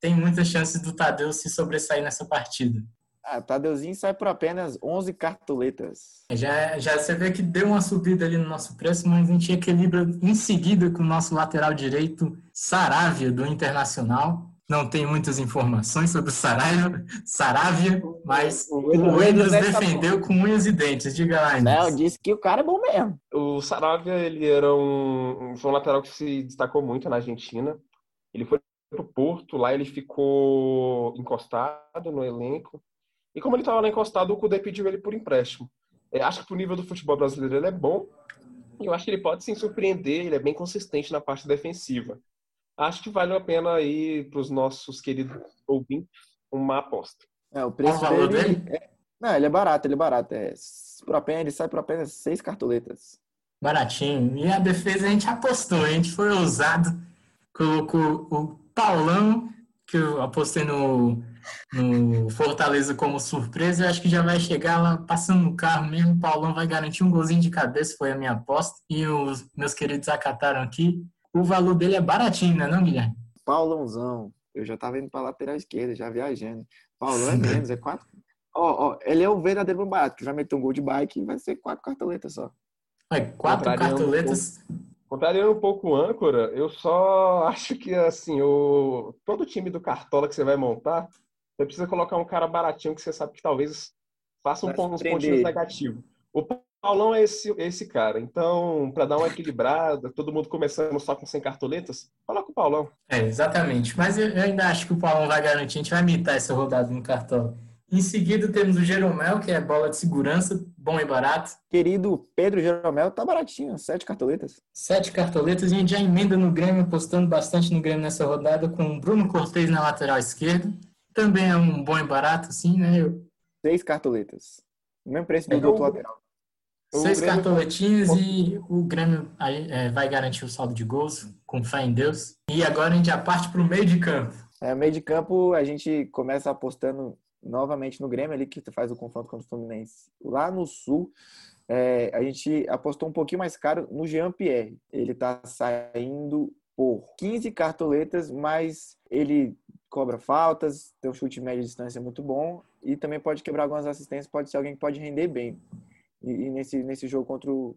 tem muitas chances do Tadeu se sobressair nessa partida. Ah, Tadeuzinho sai por apenas 11 cartoletas. Já, já você vê que deu uma subida ali no nosso preço, mas a gente equilibra em seguida com o nosso lateral direito, Saravia, do Internacional. Não tem muitas informações sobre o Saravia, Saravia mas O tá defendeu com unhas e dentes. Diga lá, Não, disse que o cara é bom mesmo. O Saravia, ele era um, foi um lateral que se destacou muito na Argentina. Ele foi pro Porto, lá ele ficou encostado no elenco. E como ele estava lá encostado, o Cudê pediu ele por empréstimo. É, acho que pro nível do futebol brasileiro ele é bom. E eu acho que ele pode sim surpreender, ele é bem consistente na parte defensiva. Acho que vale a pena aí para os nossos queridos ouvintes uma aposta. É, o preço Qual o valor dele. dele? é- Não, ele é barato, ele é barato. É... Por apenas, ele sai por apenas seis cartoletas. Baratinho. E a defesa a gente apostou, a gente foi ousado. Colocou o Paulão, que eu apostei no, no Fortaleza como surpresa. Eu acho que já vai chegar lá passando no carro mesmo. O Paulão vai garantir um golzinho de cabeça, foi a minha aposta. E os meus queridos acataram aqui. O valor dele é baratinho, né, não, Guilherme? Paulãozão. Eu já tava indo pra lateral esquerda, já viajando. Paulão é menos, é quatro. Ó, ó, ele é o verdadeiro bom barato, que vai meter um gol de bike e vai ser quatro cartoletas só. Olha, quatro Contrariando um cartoletas. Contrariando um pouco o âncora, eu só acho que assim, o todo time do Cartola que você vai montar, você precisa colocar um cara baratinho que você sabe que talvez faça um Vai pon- uns pontinhos negativos. O Paulão é esse, esse cara. Então, para dar uma equilibrada, todo mundo começando só com 100 cartoletas, coloca o Paulão. É, exatamente. Mas eu, eu ainda acho que o Paulão vai garantir. A gente vai imitar essa rodada no cartão. Em seguida temos o Jeromel, que é bola de segurança, bom e barato. Querido Pedro Jeromel, tá baratinho, sete cartoletas. Sete cartoletas. A gente já emenda no Grêmio, apostando bastante no Grêmio nessa rodada, com o Bruno Cortez na lateral esquerda. Também é um bom e barato, assim, né? Eu- Seis cartoletas. O mesmo preço do É, outro o- lateral. Seis cartoletinhas e o Grêmio é, vai garantir o saldo de gols, com fé em Deus. E agora a gente já parte para o meio de campo. É, meio de campo, a gente começa apostando novamente no Grêmio ali, que faz o confronto contra o Fluminense. Lá no Sul, é, a gente apostou um pouquinho mais caro no Jean-Pierre. Ele tá saindo por 15 cartoletas, mas ele cobra faltas, tem um chute de média distância muito bom e também pode quebrar algumas assistências, pode ser alguém que pode render bem. E, e nesse, nesse jogo contra o,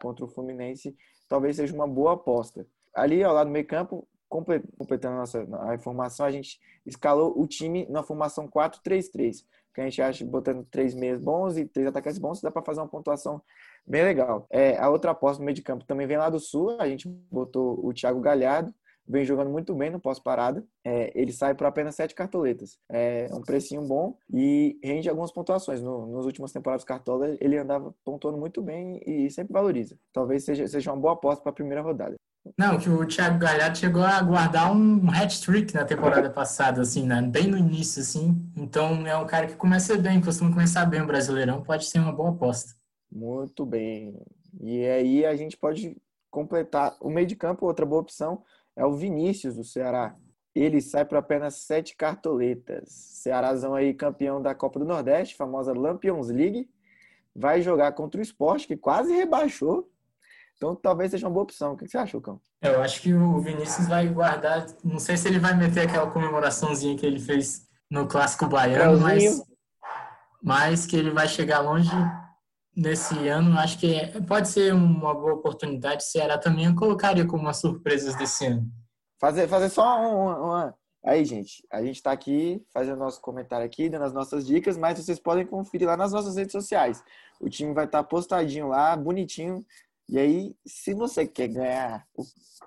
contra o Fluminense, talvez seja uma boa aposta. Ali, ao lado do meio campo, comple- completando a nossa a informação, a gente escalou o time na formação 4-3-3, que a gente acha botando três meias bons e três atacantes bons, dá para fazer uma pontuação bem legal. É, a outra aposta no meio de campo também vem lá do Sul, a gente botou o Thiago Galhardo, vem jogando muito bem no pós-parada. É, ele sai por apenas sete cartoletas. É um precinho bom e rende algumas pontuações. No, nos últimos temporadas Cartola, ele andava pontuando muito bem e sempre valoriza. Talvez seja, seja uma boa aposta para a primeira rodada. Não, que o Thiago Galhardo chegou a guardar um hat-trick na temporada passada, assim, né? bem no início, assim. Então é um cara que começa bem, costuma começar bem o Brasileirão, pode ser uma boa aposta. Muito bem. E aí a gente pode completar o meio de campo. Outra boa opção é o Vinícius do Ceará. Ele sai para apenas sete cartoletas. Cearazão aí campeão da Copa do Nordeste, famosa Lampions League. Vai jogar contra o Sport, que quase rebaixou. Então talvez seja uma boa opção. O que você achou, Cão? Eu acho que o Vinícius vai guardar, não sei se ele vai meter aquela comemoraçãozinha que ele fez no Clássico Baiano, mas, mas que ele vai chegar longe nesse ano. Acho que pode ser uma boa oportunidade. O Ceará também colocaria como uma surpresa desse ano. Fazer, fazer só um- uma, uma- Aí, gente, a gente tá aqui fazendo nosso comentário aqui, dando as nossas dicas, mas vocês podem conferir lá nas nossas redes sociais. O time vai estar postadinho lá, bonitinho. E aí, se você quer ganhar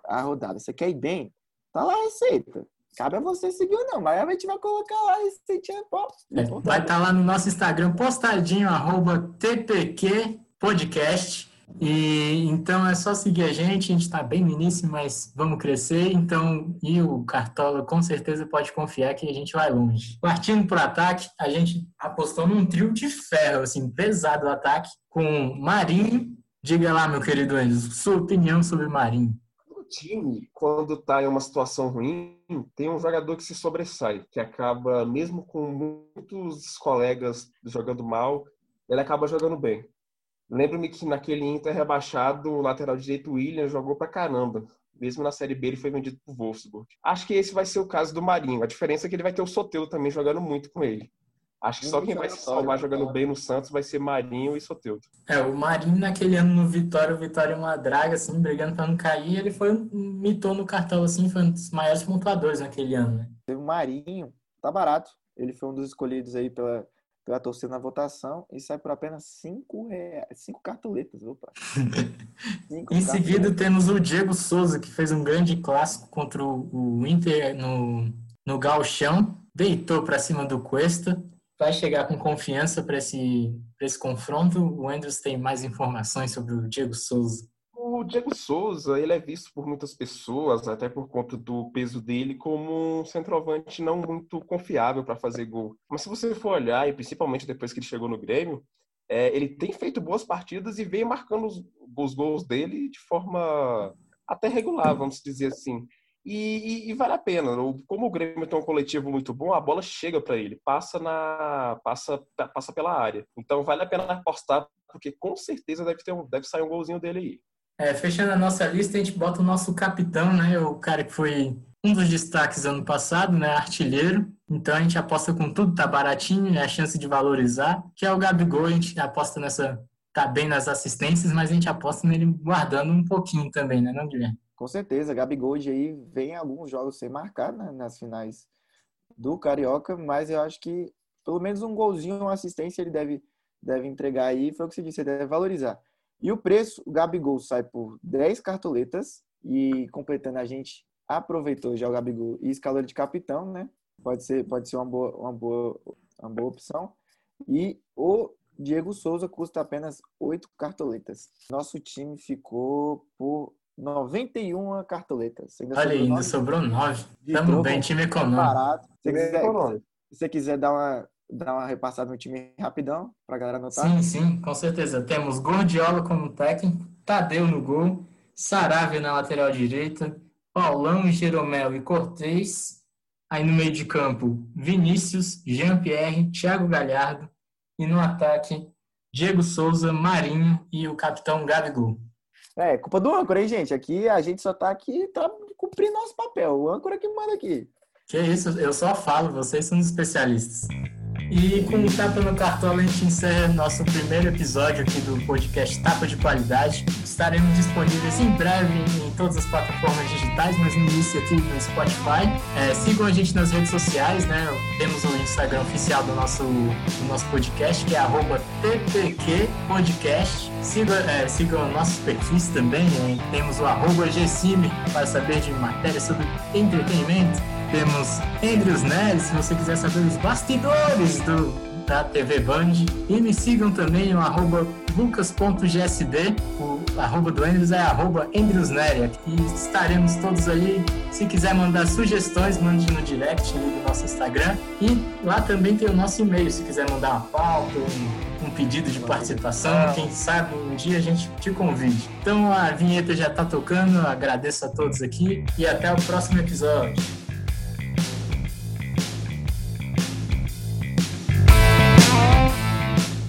a rodada, você quer ir bem, tá lá a receita. Cabe a você seguir ou não, mas a gente vai colocar lá receitinha. Pô, É, vai estar lá no nosso Instagram postadinho, arroba TPQ Podcast. E então é só seguir a gente, a gente está bem no início, mas vamos crescer. Então, e o Cartola com certeza pode confiar que a gente vai longe. Partindo para o ataque, a gente apostou num trio de ferro, assim, pesado o ataque, com Marinho. Diga lá, meu querido Enzo, sua opinião sobre Marinho. Time, quando está em uma situação ruim, tem um jogador que se sobressai, que acaba, mesmo com muitos colegas jogando mal, ele acaba jogando bem. Lembro-me que naquele Inter rebaixado, o lateral direito William jogou pra caramba. Mesmo na Série B, ele foi vendido pro Wolfsburg. Acho que esse vai ser o caso do Marinho. A diferença é que ele vai ter o Sotelo também jogando muito com ele. Acho que só quem vai se salvar jogando bem no Santos vai ser Marinho e Soteudo. É, o Marinho naquele ano no Vitória, o Vitória é uma draga, assim, brigando pra não cair, ele foi, mitou no cartão, assim, foi um dos maiores pontuadores naquele ano, né? Teve o Marinho, tá barato. Ele foi um dos escolhidos aí pela, pela torcida na votação e sai por apenas cinco, reais, cinco cartoletas. Opa. Cinco Em seguida temos o Diego Souza, que fez um grande clássico contra o o Inter no, no Galchão, deitou pra cima do Cuesta, vai chegar com confiança para esse, esse confronto. O Andrews tem mais informações sobre o Diego Souza. O Diego Souza, ele é visto por muitas pessoas, até por conta do peso dele, como um centroavante não muito confiável para fazer gol. Mas se você for olhar, e principalmente depois que ele chegou no Grêmio, é, ele tem feito boas partidas e veio marcando os, os gols dele de forma até regular, vamos dizer assim. E, e- e vale a pena. Como o Grêmio tem um coletivo muito bom, a bola chega para ele, passa na passa passa pela área. Então vale a pena apostar, porque com certeza deve ter um, deve sair um golzinho dele aí. É, fechando a nossa lista, a gente bota o nosso capitão, né? O cara que foi um dos destaques ano passado, né? Artilheiro. Então a gente aposta com tudo, tá baratinho, é a chance de valorizar. Que é o Gabigol, a gente aposta nessa. Tá bem nas assistências, mas a gente aposta nele guardando um pouquinho também, né, não, Guilherme? Com certeza, Gabigol aí vem em alguns jogos sem marcar né, nas finais do Carioca, mas eu acho que pelo menos um golzinho, uma assistência ele deve, deve entregar aí, foi o que você disse, ele deve valorizar. E o preço, o Gabigol sai por 10 cartoletas e completando a gente aproveitou já o Gabigol e escalou ele de capitão, né? Pode ser, pode ser uma boa, uma boa, uma boa opção. E o Diego Souza custa apenas 8 cartoletas. Nosso time ficou por 91 cartoletas. Ainda Olha ainda nove sobrou nove. de Tamo troco, bem, time econômico. Se você quiser, se quiser dar uma, dar uma repassada no time rapidão, pra galera anotar. Sim, sim, com certeza. Temos Gordiola como técnico, Tadeu no gol, Saravia na lateral direita, Paulão, Jeromel e Cortez. Aí no meio de campo, Vinícius, Jean-Pierre, Thiago Galhardo. E no ataque, Diego Souza, Marinho e o capitão Gabigol. É, culpa do âncora, hein, gente? Aqui a gente só tá aqui tá cumprindo nosso papel. O âncora que manda aqui. Que isso, eu só falo, vocês são os especialistas. E com o Tapa no Cartola, a gente encerra nosso primeiro episódio aqui do podcast Tapa de Qualidade. Estaremos disponíveis em breve em todas as plataformas digitais, mas no início aqui no Spotify. É, sigam a gente nas redes sociais, né? Temos o Instagram oficial do nosso, do nosso podcast, que é arroba ttqpodcast. Sigam, é, sigam nossos perfis também, né? temos o arroba gcime para saber de matérias sobre entretenimento. Temos Andrews Nery, se você quiser saber os bastidores do, da TV Band. E me sigam também no arroba lucas.gsd. O arroba do Andrews é arroba Andrews Nery. E estaremos todos aí. Se quiser mandar sugestões, mande no direct ali do nosso Instagram. E lá também tem o nosso e-mail, se quiser mandar uma pauta, um, um pedido de participação. Quem sabe um dia a gente te convide. Então a vinheta já tá tocando. Agradeço a todos aqui e até o próximo episódio.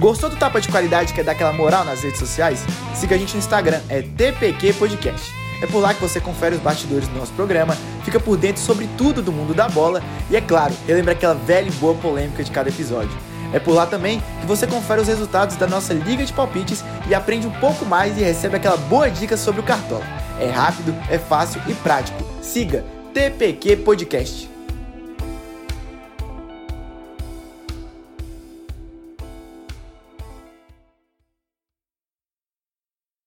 Gostou do Tapa de Qualidade que é dar aquela moral nas redes sociais? Siga a gente no Instagram, é TPQ Podcast. É por lá que você confere os bastidores do nosso programa, fica por dentro sobre tudo do mundo da bola e, é claro, relembra aquela velha e boa polêmica de cada episódio. É por lá também que você confere os resultados da nossa Liga de Palpites e aprende um pouco mais e recebe aquela boa dica sobre o Cartola. É rápido, é fácil e prático. Siga TPQ Podcast.